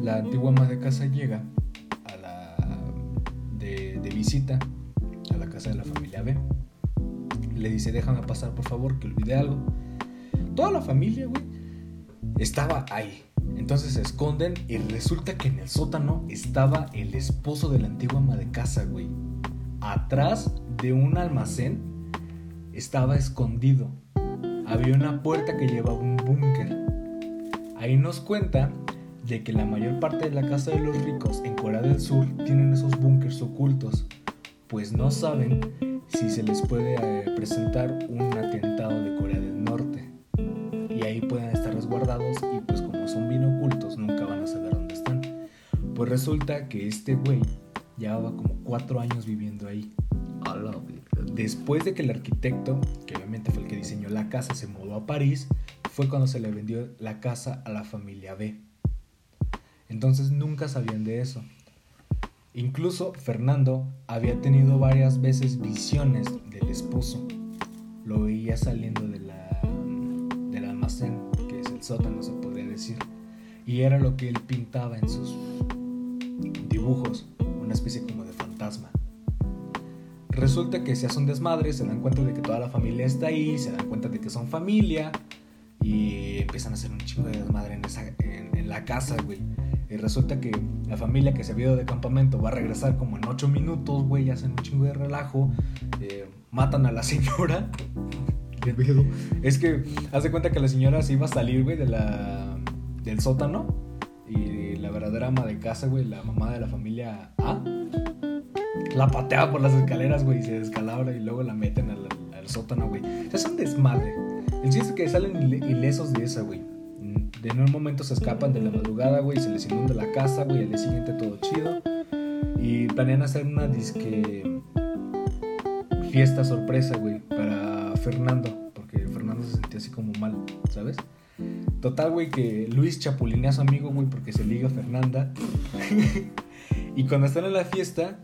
la antigua ama de casa llega a la de visita a la casa de la familia B. Le dice, déjame pasar por favor, que olvidé algo. Toda la familia, güey, estaba ahí. Entonces se esconden y resulta que en el sótano estaba el esposo de la antigua ama de casa, güey. Atrás de un almacén estaba escondido. Había una puerta que llevaba un búnker. Ahí nos cuenta de que la mayor parte de la casa de los ricos en Corea del Sur tienen esos búnkers ocultos, pues no saben si se les puede eh, presentar un atentado de Corea del Norte. Y ahí pueden estar resguardados y pues como son bien ocultos nunca van a saber dónde están. Pues resulta que este güey llevaba como cuatro años viviendo ahí. Después de que el arquitecto, que obviamente fue el que diseñó la casa, se mudó a París, fue cuando se le vendió la casa a la familia B. Entonces nunca sabían de eso. Incluso Fernando había tenido varias veces visiones del esposo. Lo veía saliendo de la, del almacén, que es el sótano, se podría decir. Y era lo que él pintaba en sus dibujos, una especie como de fantasma. Resulta que se hace un desmadre, se dan cuenta de que toda la familia está ahí, se dan cuenta de que son familia y empiezan a hacer un chingo de desmadre en, esa, en, en la casa, güey. Y resulta que la familia que se había ido de campamento va a regresar como en 8 minutos, güey, hacen un chingo de relajo, eh, matan a la señora. ¿Qué pedo? Es que haz de cuenta que la señora se iba a salir, güey, de la, del sótano y la verdadera ama de casa, güey, la mamá de la familia A, la patea por las escaleras, güey, y se descalabra y luego la meten al, al- sótano, güey. O sea, es un desmadre. El chiste es que salen ile- ilesos de esa, güey. De en un momento se escapan de la madrugada, güey, se les inunda la casa, güey, al día siguiente todo chido. Y planean hacer una disque fiesta sorpresa, güey, para Fernando, porque Fernando se sentía así como mal, ¿sabes? Total, güey, que Luis chapulinea a su amigo, güey, porque se liga a Fernanda. y cuando están en la fiesta,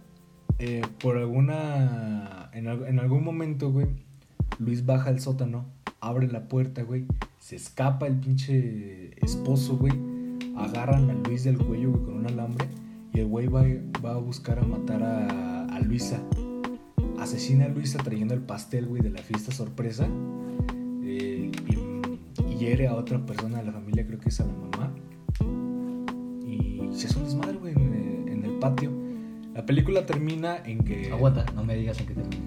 eh, por alguna. En, en algún momento, güey, Luis baja al sótano, abre la puerta, güey, se escapa el pinche esposo, güey. Agarran a Luis del cuello, güey, con un alambre. Y el güey va, va a buscar a matar a, a Luisa. Asesina a Luisa trayendo el pastel, güey, de la fiesta sorpresa. Eh, y, y hiere a otra persona de la familia, creo que es a la mamá. Y se hace un desmadre, güey, en, el- en el patio. La película termina en que. Aguanta, no me digas en qué termina.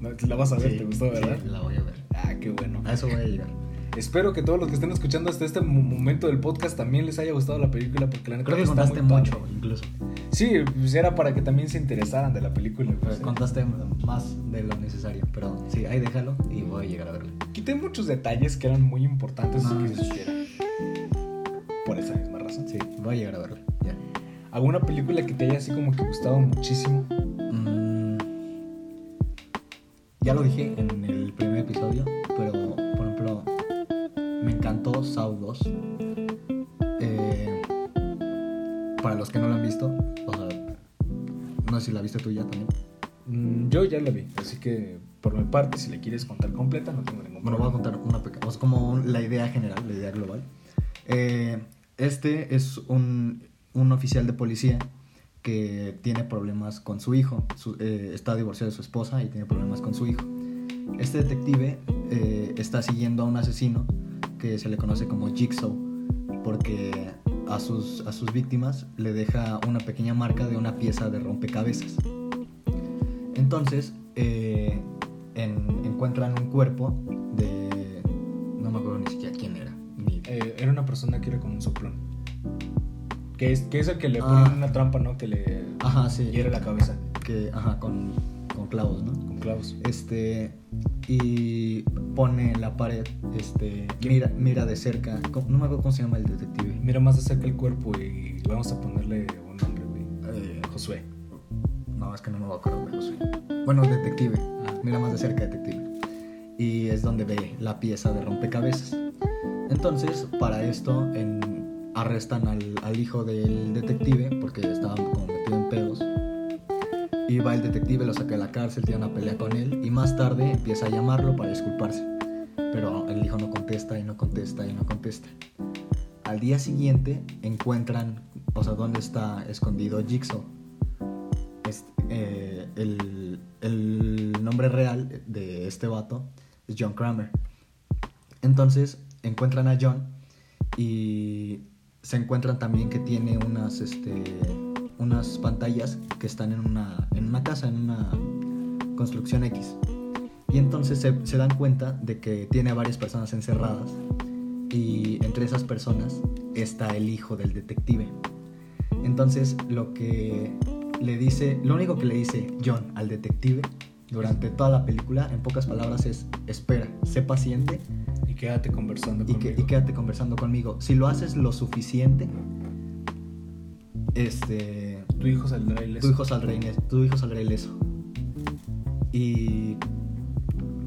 No, la vas a ver, Sí, ¿te gustó, verdad? Sí, la voy a ver. Qué bueno. A eso voy a llegar. Espero que todos los que estén escuchando hasta este mo- momento del podcast también les haya gustado la película porque la neta Creo que está contaste muy padre. mucho, incluso. Sí, pues era para que también se interesaran de la película. Pues, ¿eh? Contaste más de lo necesario. Pero sí, ahí déjalo y voy a llegar a verlo. Quité muchos detalles que eran muy importantes Ah. que se. Por esa misma razón. Sí, voy a llegar a verlo. Ya. ¿Alguna película que te haya así como que gustado muchísimo? Mm, ya lo dije en el primer episodio, pero por ejemplo, me encantó Saw 2. Eh, para los que no lo han visto, o sea, no sé si la viste tú ya también. Mm, yo ya la vi, así que por mi parte, si la quieres contar completa, no tengo ningún Bueno, voy a problema. contar una pequeña, o sea, como la idea general, la idea global. Eh, este es un, un oficial de policía que tiene problemas con su hijo. Su- eh, está divorciado de su esposa y tiene problemas con su hijo. Este detective eh, está siguiendo a un asesino que se le conoce como Jigsaw porque a sus, a sus víctimas le deja una pequeña marca de una pieza de rompecabezas. Entonces, eh, en- encuentran un cuerpo de... No me acuerdo ni siquiera quién era. ni- Eh, era una persona que era como un soplón. Que es, que es el que le Ah. ponen una trampa, ¿no? Que le Ajá, sí. hiere la cabeza Que, ajá, con, con clavos, ¿no? con clavos. Este, y pone en la pared, este, mira, mira de cerca, ¿cómo- no me acuerdo cómo se llama el detective. Mira más de cerca el cuerpo y vamos a ponerle un nombre, güey. Eh, Josué. no, es que no me acuerdo de Josué. Bueno, detective, Ah. mira más de cerca detective. Y es donde ve la pieza de rompecabezas. Entonces, para esto, en- arrestan al, al hijo del detective porque estaba como metido en pedos. Y va el detective, lo saca de la cárcel, tiene una pelea con él y más tarde empieza a llamarlo para disculparse. Pero el hijo no contesta y no contesta y no contesta. Al día siguiente encuentran, o sea, dónde está escondido Jigsaw. Este, eh, el, el nombre real de este vato es John Kramer. Entonces encuentran a John y se encuentran también que tiene unas, este, unas pantallas que están en una, una casa, en una construcción X. Y entonces se, se dan cuenta de que tiene a varias personas encerradas y entre esas personas está el hijo del detective. Entonces lo que le dice, lo único que le dice John al detective durante toda la película, en pocas palabras, es espera, sé paciente Y quédate conversando y, que- y quédate conversando conmigo. Si lo haces lo suficiente, este, Tu hijo saldrá ileso. tu hijo saldrá, ine- tu hijo saldrá ileso. Y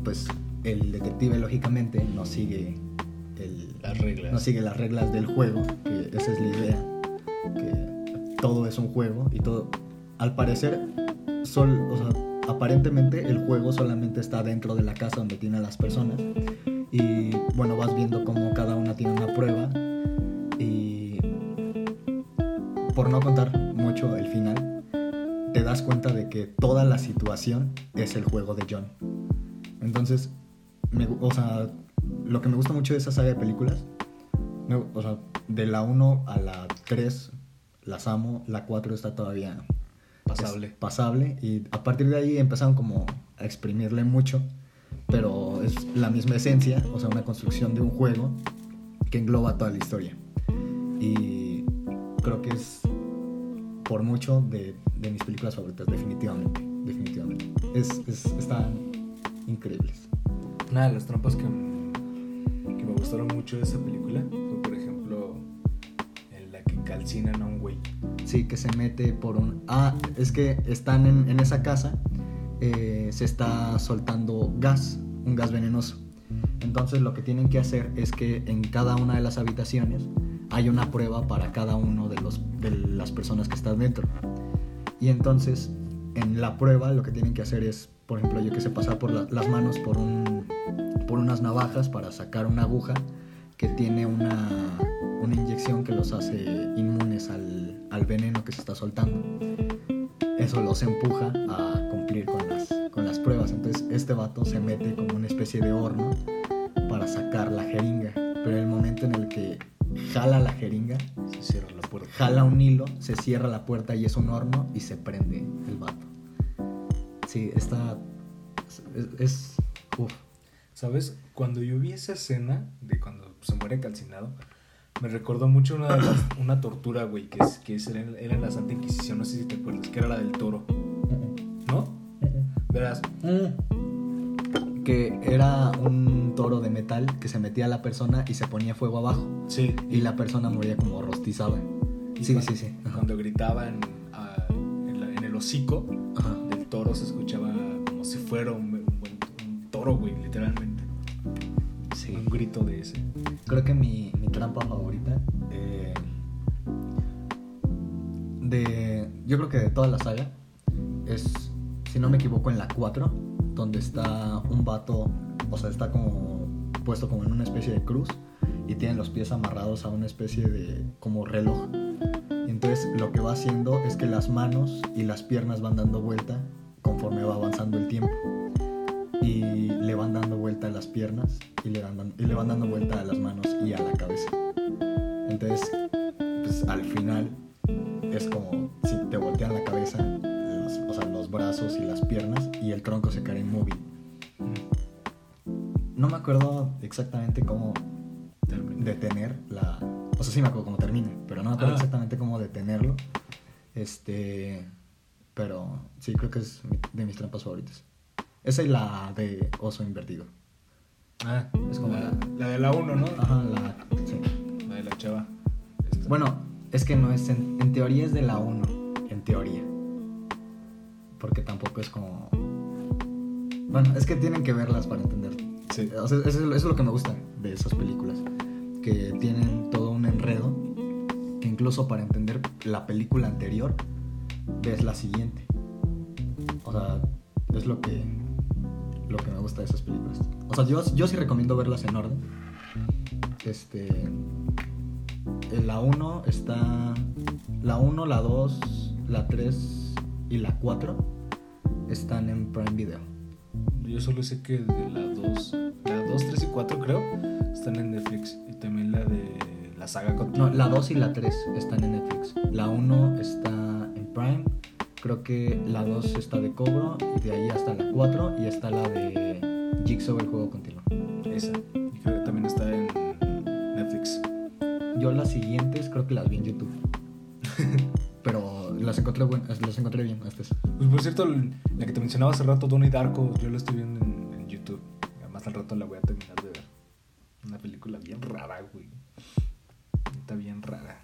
pues el detective lógicamente no sigue el, Las reglas. no sigue las reglas del juego, que esa es la idea, que todo es un juego y todo, al parecer, sol, o sea, aparentemente el juego solamente está dentro de la casa donde tiene a las personas y bueno, vas viendo cómo cada una tiene una prueba y por no contar mucho el final, te das cuenta de que toda la situación es el juego de John. Entonces, me o sea, lo que me gusta mucho de esa saga de películas, o sea, de la 1 a la 3 las amo, la 4 está todavía Pasable. es pasable y a partir de ahí empezaron como a exprimirle mucho, pero es la misma esencia, o sea, una construcción de un juego que engloba toda la historia. Y creo que es por mucho de, de mis películas favoritas, definitivamente. Definitivamente. Es, es- están increíbles. Una de las trampas que, que me gustaron mucho de esa película fue, por ejemplo, en la que calcinan a un güey. Sí, que se mete por un... Ah, es que están en, en esa casa, eh, se está soltando gas, un gas venenoso. Entonces lo que tienen que hacer es que en cada una de las habitaciones hay una prueba para cada uno de, los, de las personas que están dentro. Y entonces en la prueba lo que tienen que hacer es, por ejemplo, yo que sé, pasar por la- las manos por, un, por unas navajas para sacar una aguja que tiene una, una inyección que los hace inmunes al, al veneno que se está soltando. Eso los empuja a cumplir con las, con las pruebas. Entonces este vato se mete como una especie de horno para sacar la jeringa. Pero el momento en el que jala la jeringa, Se cierra la puerta. jala un hilo, se cierra la puerta y es un horno y se prende el vato. Sí, está... Es... es- uf. ¿Sabes? Cuando yo vi esa escena de cuando se muere calcinado, me recordó mucho una, de las- una tortura, güey, que, es, que es- era, en- la Santa Inquisición, no sé si te acuerdas, que era la del toro, ¿no? Verás, Que era un toro de metal que se metía a la persona y se ponía fuego abajo. sí, Y la persona moría como rostizada. y Sí, cuando- sí, sí. Ajá. Cuando gritaban ah, en, la- en el hocico Ajá. del toro se escuchaba como si fuera un, un buen- un toro, güey, literalmente. Sí. Un grito de ese. Creo que mi, mi trampa favorita. eh, de. Yo creo que de toda la saga. Es. Si no me equivoco, en la 4. Donde está un vato. O sea, está como. Puesto como en una especie de cruz. Y tiene los pies amarrados a una especie de. Como reloj. Entonces lo que va haciendo es que las manos y las piernas van dando vuelta. Conforme va avanzando el tiempo. Y le van dando vuelta a las piernas. Y le, van, y le van dando vuelta a las manos y a la cabeza. Entonces, pues al final es como si te voltean la cabeza, los, o sea, los brazos y las piernas y el tronco se cae inmóvil. No me acuerdo exactamente cómo detener la... O sea, sí me acuerdo cómo termina, pero no me acuerdo Ah. exactamente cómo detenerlo. Este... Pero sí, creo que es de mis trampas favoritas. Esa y la de oso invertido. Ah, Es como la, la- la de la 1, ¿no? Ajá, la... Sí. La de la chava. Esta. Bueno, es que no es en, en teoría es de la 1, en teoría. Porque tampoco es como Bueno, es que tienen que verlas para entender. Sí. O sea, eso, es- lo que me gusta de esas películas, que tienen todo un enredo que incluso para entender la película anterior ves la siguiente. O sea, es lo que lo que me gusta de esas películas. O sea, yo, yo sí recomiendo verlas en orden. Este la 1 está la 1, la 2, la 3 y la 4 están en Prime Video. Yo solo sé que de la 2, la 2, 3 y 4 creo, están en Netflix. Y también la de la saga No, continua. la 2 y la 3 están en Netflix. La 1 está en Prime. Creo que la 2 está de cobro. Y de ahí hasta la 4. Y está la de Jigsaw, el juego continuo. Esa. Y creo que también está en Netflix. Yo las siguientes creo que las vi en YouTube. Encontré, buen- las encontré bien. Estas. Pues por cierto, la que te mencionaba hace rato, Donnie Darko, yo la estoy viendo en, YouTube. Además al rato la voy a terminar de ver. Una película bien rara, güey. Está bien rara.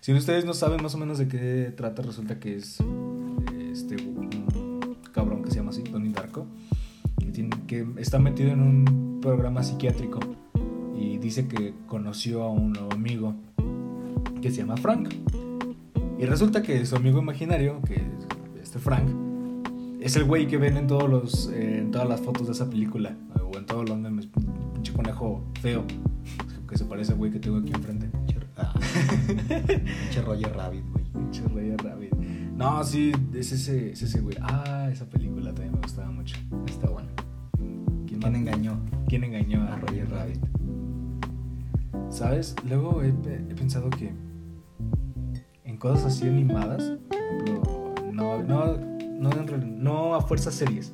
Si ustedes no saben más o menos de qué trata, resulta que es este un cabrón que se llama así, Donnie Darko, que, que está metido en un programa psiquiátrico y dice que conoció a un amigo que se llama Frank. Y resulta que su amigo imaginario, que es este Frank, es el güey que ven en, todos los, eh, en todas las fotos de esa película, o en todos los memes, pinche conejo feo, que se parece al güey que tengo aquí enfrente. Ah. Pinche Roger Rabbit, güey. Pinche Rey Rabbit. No, sí, es ese, es ese güey. Ah, esa película también me gustaba mucho. Está bueno. ¿Quién, ¿Quién ma- engañó? quién engañó a A Roger Roger Rabbit? ¿Sabes? Luego he, pe- he pensado que cosas así animadas, por ejemplo, no, no, no, no a fuerzas series,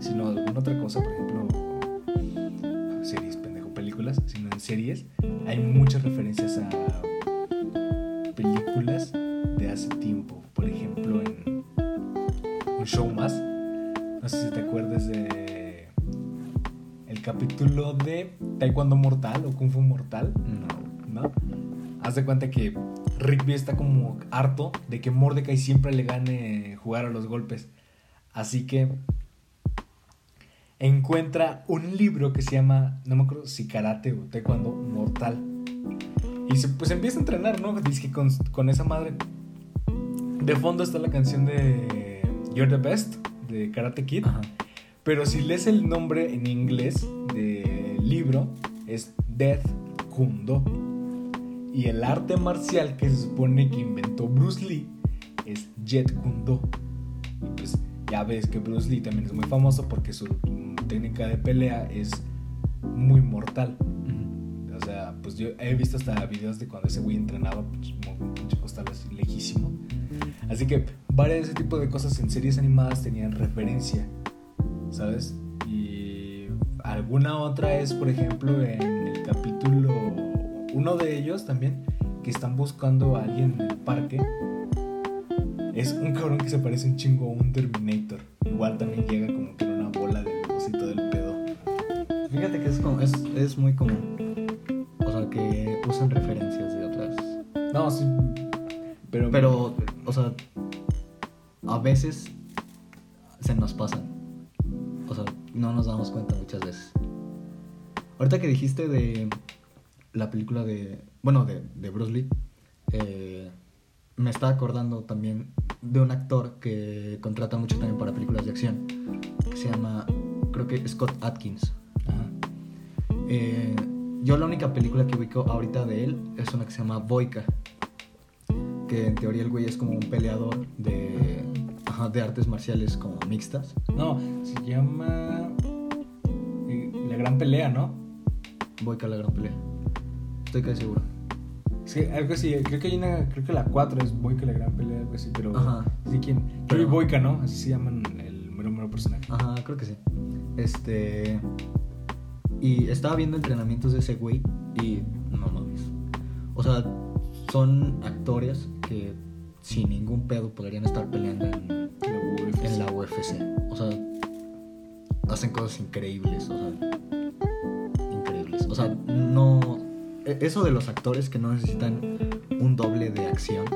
sino alguna otra cosa, por ejemplo, series, pendejo, películas, sino en series, hay muchas referencias a películas películas de hace tiempo. Por ejemplo, en un show más. No sé si te acuerdas de el capítulo de Taekwondo Mortal o Kung Fu Mortal. No. ¿no? Haz de cuenta que Rigby está como harto de que Mordecai siempre le gane jugar a los golpes. Así que encuentra un libro que se llama, no me acuerdo si karate o taekwondo mortal. Y se, pues empieza a entrenar, ¿no? Dice que con, con esa madre. De fondo está la canción de You're the Best, de Karate Kid. Ajá. Pero si lees el nombre en inglés del libro, es Death Kundo. Y el arte marcial que se supone que inventó Bruce Lee es Jet Kundo. Y pues ya ves que Bruce Lee también es muy famoso porque su técnica de pelea es muy mortal. O sea, pues yo he visto hasta videos de cuando ese güey entrenaba, pues un pinche costal así lejísimo. Así que varias de ese tipo de cosas en series animadas tenían referencia, ¿sabes? Y alguna otra es, por ejemplo, en el capítulo, uno de ellos también, que están buscando a alguien en el parque. Es un cabrón que se parece un chingo a un Terminator. Igual también llega como que en una bola de luz y todo el pedo. Fíjate que es, como, es, es muy común. O sea, que usan referencias de otras. No, sí. Pero, Pero, o sea, a veces se nos pasan. O sea, no nos damos cuenta muchas veces. Ahorita que dijiste de la película de. Bueno, de, de Bruce Lee, eh, me está acordando también de un actor que contrata mucho también para películas de acción. Que se llama, creo que Scott Atkins. Ajá. Eh, yo la única película que ubico ahorita de él es una que se llama Boyka. Que en teoría el güey es como un peleador de, ajá, de artes marciales como mixtas. No, se llama. eh, La Gran Pelea, ¿no? Boyka la gran pelea. Estoy casi seguro. Sí, algo así. Creo que hay una. Creo que la 4 es Boyka la Gran Pelea, algo así. Pero. Ajá. Sí, ¿quién? Pero- Joey Boyka, ¿no? Así se llaman el mero, mero personaje. Ajá, creo que sí. Este. Y estaba viendo entrenamientos de ese güey y no mames. O sea, son actores que sin ningún pedo podrían estar peleando en, La UFC. en la UFC. O sea, hacen cosas increíbles. O sea, increíbles. O sea, no. E- Eso de los actores que no necesitan un doble de acción.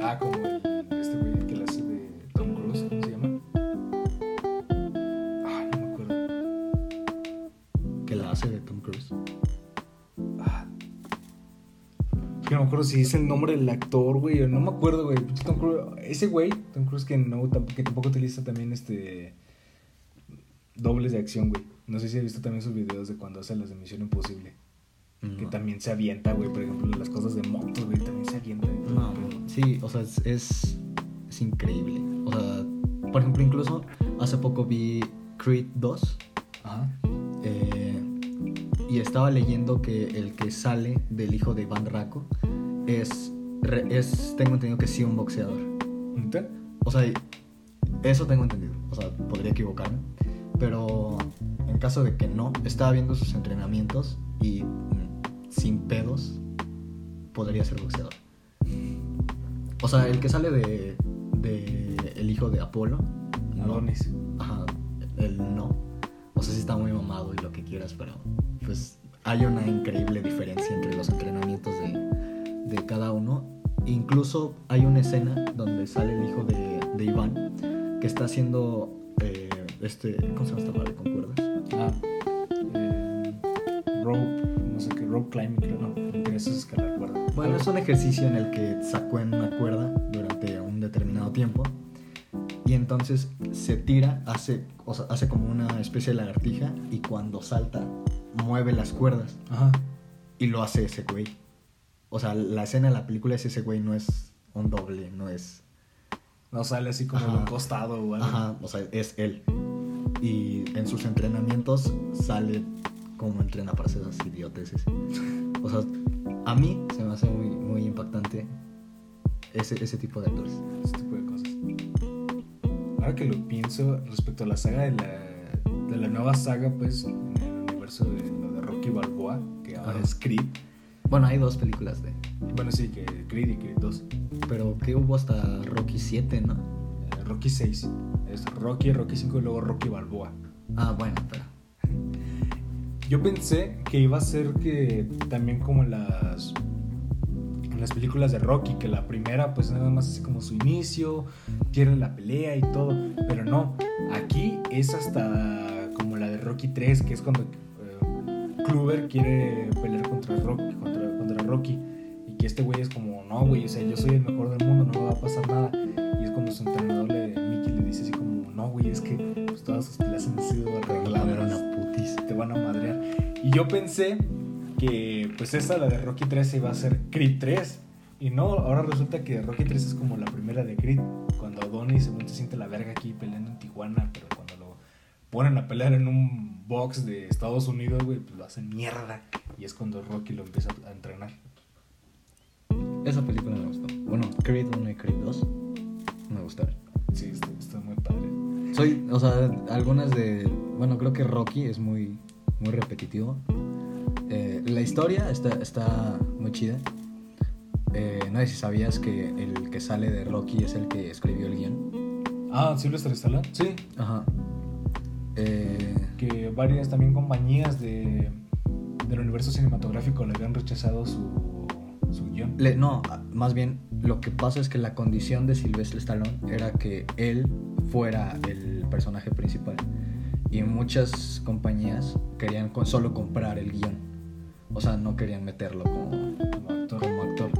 Ah, como el, este güey que la hace de Tom Cruise, ¿cómo se llama? Ay, no me acuerdo. que la hace de Tom Cruise. Ah. Es que no me acuerdo si es el nombre del actor, güey. No me acuerdo, güey. Tom Cruise. Ese güey, Tom Cruise, que, no, que tampoco utiliza también este. Dobles de acción, güey. No sé si has visto también sus videos de cuando hace las de Misión Imposible. Que también se avienta, güey. Por ejemplo, las cosas de motos, güey. También se avienta. No, sí, o sea, es, es, es increíble. O sea, por ejemplo, incluso hace poco vi Creed 2 Ajá. eh, y estaba leyendo que el que sale del hijo de Iván Draco es, es, tengo entendido que sí un boxeador. ¿Neta? O sea, eso tengo entendido. O sea, podría equivocarme. Pero en caso de que no, estaba viendo sus entrenamientos y sin pedos podría ser boxeador. O sea, el que sale de, de el hijo de Apolo. no. Adonis. Ajá, él no. O sea, sí está muy mamado y lo que quieras, pero pues hay una increíble diferencia entre los entrenamientos de, de cada uno. Incluso hay una escena donde sale el hijo de, de Iván que está haciendo eh, este. ¿Cómo se llama esta madre con cuerdas? Ah. Climbing, creo, no. Es escalar cuerda. Bueno, es un ejercicio en el que sacó en una cuerda durante un determinado tiempo y entonces se tira, hace, o sea, hace como una especie de lagartija y cuando salta mueve las cuerdas Ajá. y lo hace ese güey. O sea, la escena de la película es ese güey, no es un doble, no es... No sale así como de un costado o algo. Ajá, o sea, es él. Y en sus entrenamientos sale como entrena para hacer esas idioteces. O sea, a mí se me hace muy, muy impactante ese, ese tipo de actores. Ese tipo de cosas. Ahora que lo pienso respecto a la saga de la, de la nueva saga, pues, en el universo de lo de Rocky Balboa, que ahora Ajá. es Creed. Bueno, hay dos películas de... Bueno, sí, que Creed y Creed 2. Pero que hubo hasta Rocky 7, ¿no? Eh, Rocky 6. Es Rocky, Rocky 5 y luego Rocky Balboa. Ah, bueno, pero. Yo pensé que iba a ser que también como las las películas de Rocky, que la primera pues nada más así como su inicio, pierde la pelea y todo, pero no, aquí es hasta como la de Rocky 3, que es cuando eh, quiere pelear contra Rocky, contra, contra Rocky. Y que este güey es como, no güey, o sea, yo soy el mejor del mundo, no me va a pasar nada. Y es cuando su entrenador le, Mickey le dice así como, no güey, es que pues, todas sus peleas han sido arregladas van a madrear. Y yo pensé que pues esa, la de Rocky 3, iba a ser Creed 3. Y no, ahora resulta que Rocky 3 es como la primera de Creed. Cuando Donnie según se siente la verga aquí peleando en Tijuana, pero cuando lo ponen a pelear en un box de Estados Unidos, güey, pues lo hacen mierda. Y es cuando Rocky lo empieza a entrenar. Esa película me gustó. Bueno, Creed 1 y Creed 2 me gustaron. Sí, está, está muy padre. Soy, o sea, algunas de. Bueno, creo que Rocky es muy, muy repetitivo. Eh, la historia está, está muy chida. Eh, no sé si sabías que el que sale de Rocky es el que escribió el guion. Ah, Sylvester Stallone. Sí, Ajá. Eh, que varias también compañías de, del universo cinematográfico le habían rechazado su, su guion. le- no, más bien lo que pasa es que la condición de Sylvester Stallone era que él fuera el personaje principal. Y muchas compañías querían con- solo comprar el guion. O sea, no querían meterlo como, como actor. como actor.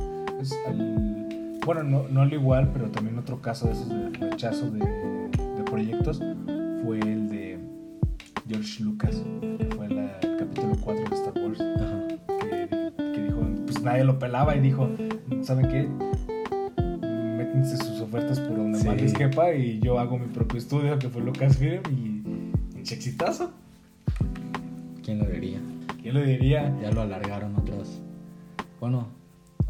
Es el- bueno, no, no al igual, pero también otro caso de esos de rechazo de, de proyectos fue el de George Lucas, que fue la- el capítulo 4 de Star Wars, Ajá. que, que dijo, pues nadie lo pelaba y dijo, ¿saben qué? Métense sus ofertas por donde Sí. más les quepa y yo hago mi propio estudio, que fue Lucasfilm, y un exitazo. ¿Quién lo diría? ¿Quién lo diría? Ya lo alargaron otros. Bueno,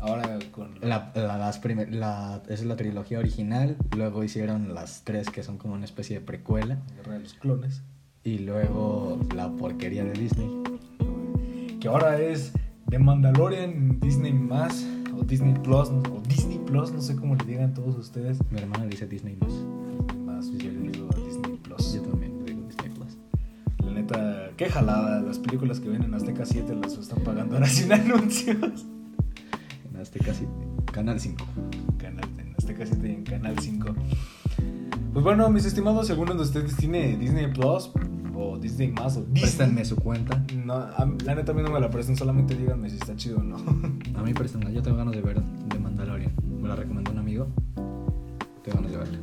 Ahora con... la, la- las primer- la- es la trilogía original. Luego hicieron las tres que son como una especie de precuela. Guerra de los clones. Y luego la porquería de Disney. que ahora es The Mandalorian, Disney más o Disney Plus no- o Disney Plus, no sé cómo le digan todos ustedes. Mi hermana dice Disney más. Disney más, yo le digo neta, qué jalada, las películas que ven en Azteca 7 las están pagando ahora sin anuncios. En Azteca sí, Canal 5. Canal, en Azteca 7 y en Canal 5. Pues bueno, mis estimados, si alguno de ustedes tiene Disney Plus o Disney más o Disney. Préstenme su cuenta. No, a- la neta a mí no me la presten, solamente díganme si está chido o no. A mí préstenla. Yo tengo ganas de ver The Mandalorian. Me la recomendó un amigo. Tengo ganas de verla.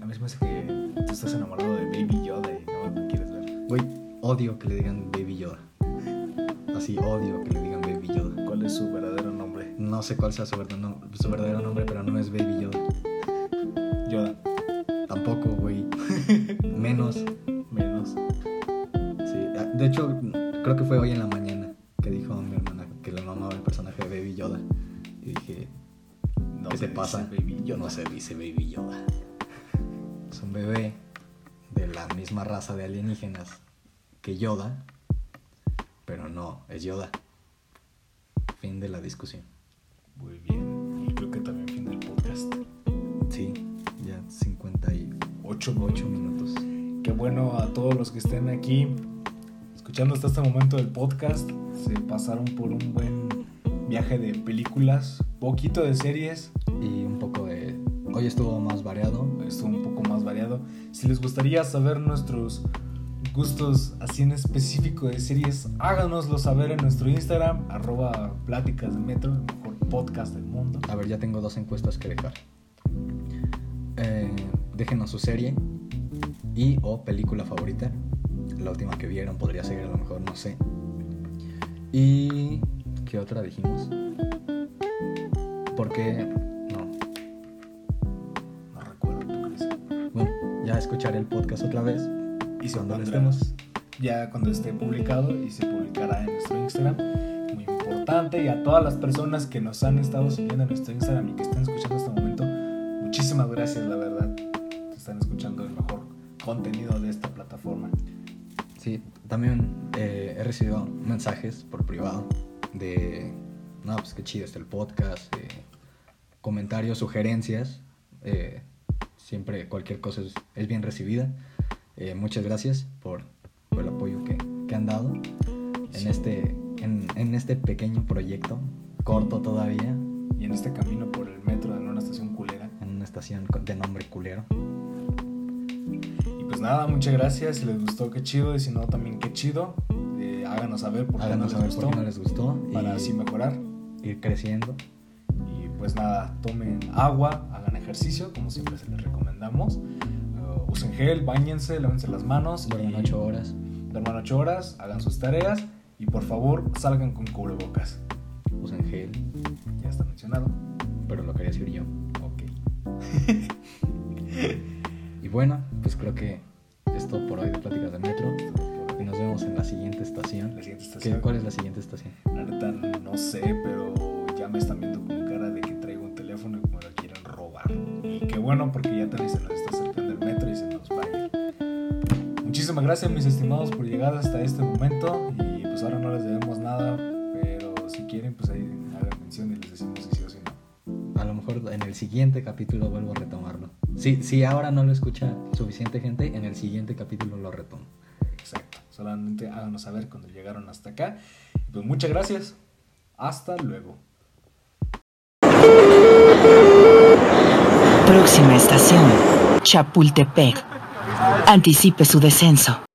A mí se me hace que tú estás enamorado de Baby Yoda y no me quieres ver. Güey, odio que le digan Baby Yoda. Así odio que le digan Baby Yoda. ¿Cuál es su verdadero nombre? No sé cuál sea su verdadero, no- su verdadero nombre, pero no es Baby Yoda. Yoda. Tampoco, güey. Menos. Menos. Sí. ah, De hecho, creo que fue hoy en la mañana que Yoda, pero no, es Yoda. Fin de la discusión. Muy bien. Y creo que también fin del podcast. Sí, ya 58 Ocho minutos. Qué bueno a todos los que estén aquí escuchando hasta este momento del podcast. Se pasaron por un buen viaje de películas, poquito de series, Y un poco de... Hoy estuvo más variado. estuvo un poco más variado. Si les gustaría saber nuestros gustos así en específico de series, háganoslo saber en nuestro Instagram, arroba pláticas de metro, el mejor podcast del mundo. A ver, ya tengo dos encuestas que dejar. Eh, déjenos su serie y o película favorita. La última que vieron podría ser, a lo mejor, no sé. ¿Y qué otra dijimos? Porque... No. No recuerdo, ¿tú crees? Bueno, ya escucharé el podcast otra vez. Y se cuando estemos. ya cuando esté publicado y se publicará en nuestro Instagram. Muy importante y a todas las personas que nos han estado siguiendo en nuestro Instagram y que están escuchando hasta el momento, muchísimas gracias, la verdad. Están escuchando el mejor contenido de esta plataforma. Sí, también eh, he recibido mensajes por privado de no, pues qué chido está el podcast. eh, comentarios, sugerencias. eh, siempre cualquier cosa es, es bien recibida. Eh, muchas gracias por, por el apoyo que, que han dado en, este, en, en este pequeño proyecto, corto todavía, Y en este camino por el metro de una estación culera. en una estación de nombre culero. Y pues nada, muchas gracias. Si les gustó, qué chido. Y si no, también qué chido. Eh, háganos saber por qué no les gustó. por qué no les gustó. Para y así mejorar. ir creciendo. Y pues nada, tomen agua, hagan ejercicio, como siempre se les recomendamos. Usen gel, bañense, lávense las manos. Duerman y- 8 horas. Duerman 8 horas, hagan sus tareas. Y por favor, salgan con cubrebocas. Usen gel. Ya está mencionado. Pero lo quería decir yo. Ok. Y bueno, pues creo que es todo por hoy de Pláticas de Metro. Y nos vemos en la siguiente estación. La siguiente ¿Qué- estación. ¿Cuál es la siguiente estación? La neta no sé, pero ya me están viendo con cara de que traigo un teléfono y me lo quieren robar. Y qué bueno porque ya también se nos Muchísimas gracias mis estimados por llegar hasta este momento y pues ahora no les debemos nada, pero si quieren pues ahí hagan mención y les decimos si sí o si no. A lo mejor en el siguiente capítulo vuelvo a retomarlo. Si, si ahora no lo escucha suficiente gente, en el siguiente capítulo lo retomo. Exacto, solamente háganos saber cuando llegaron hasta acá. Pues muchas gracias. Hasta luego. Próxima estación, Chapultepec. Anticipe su descenso.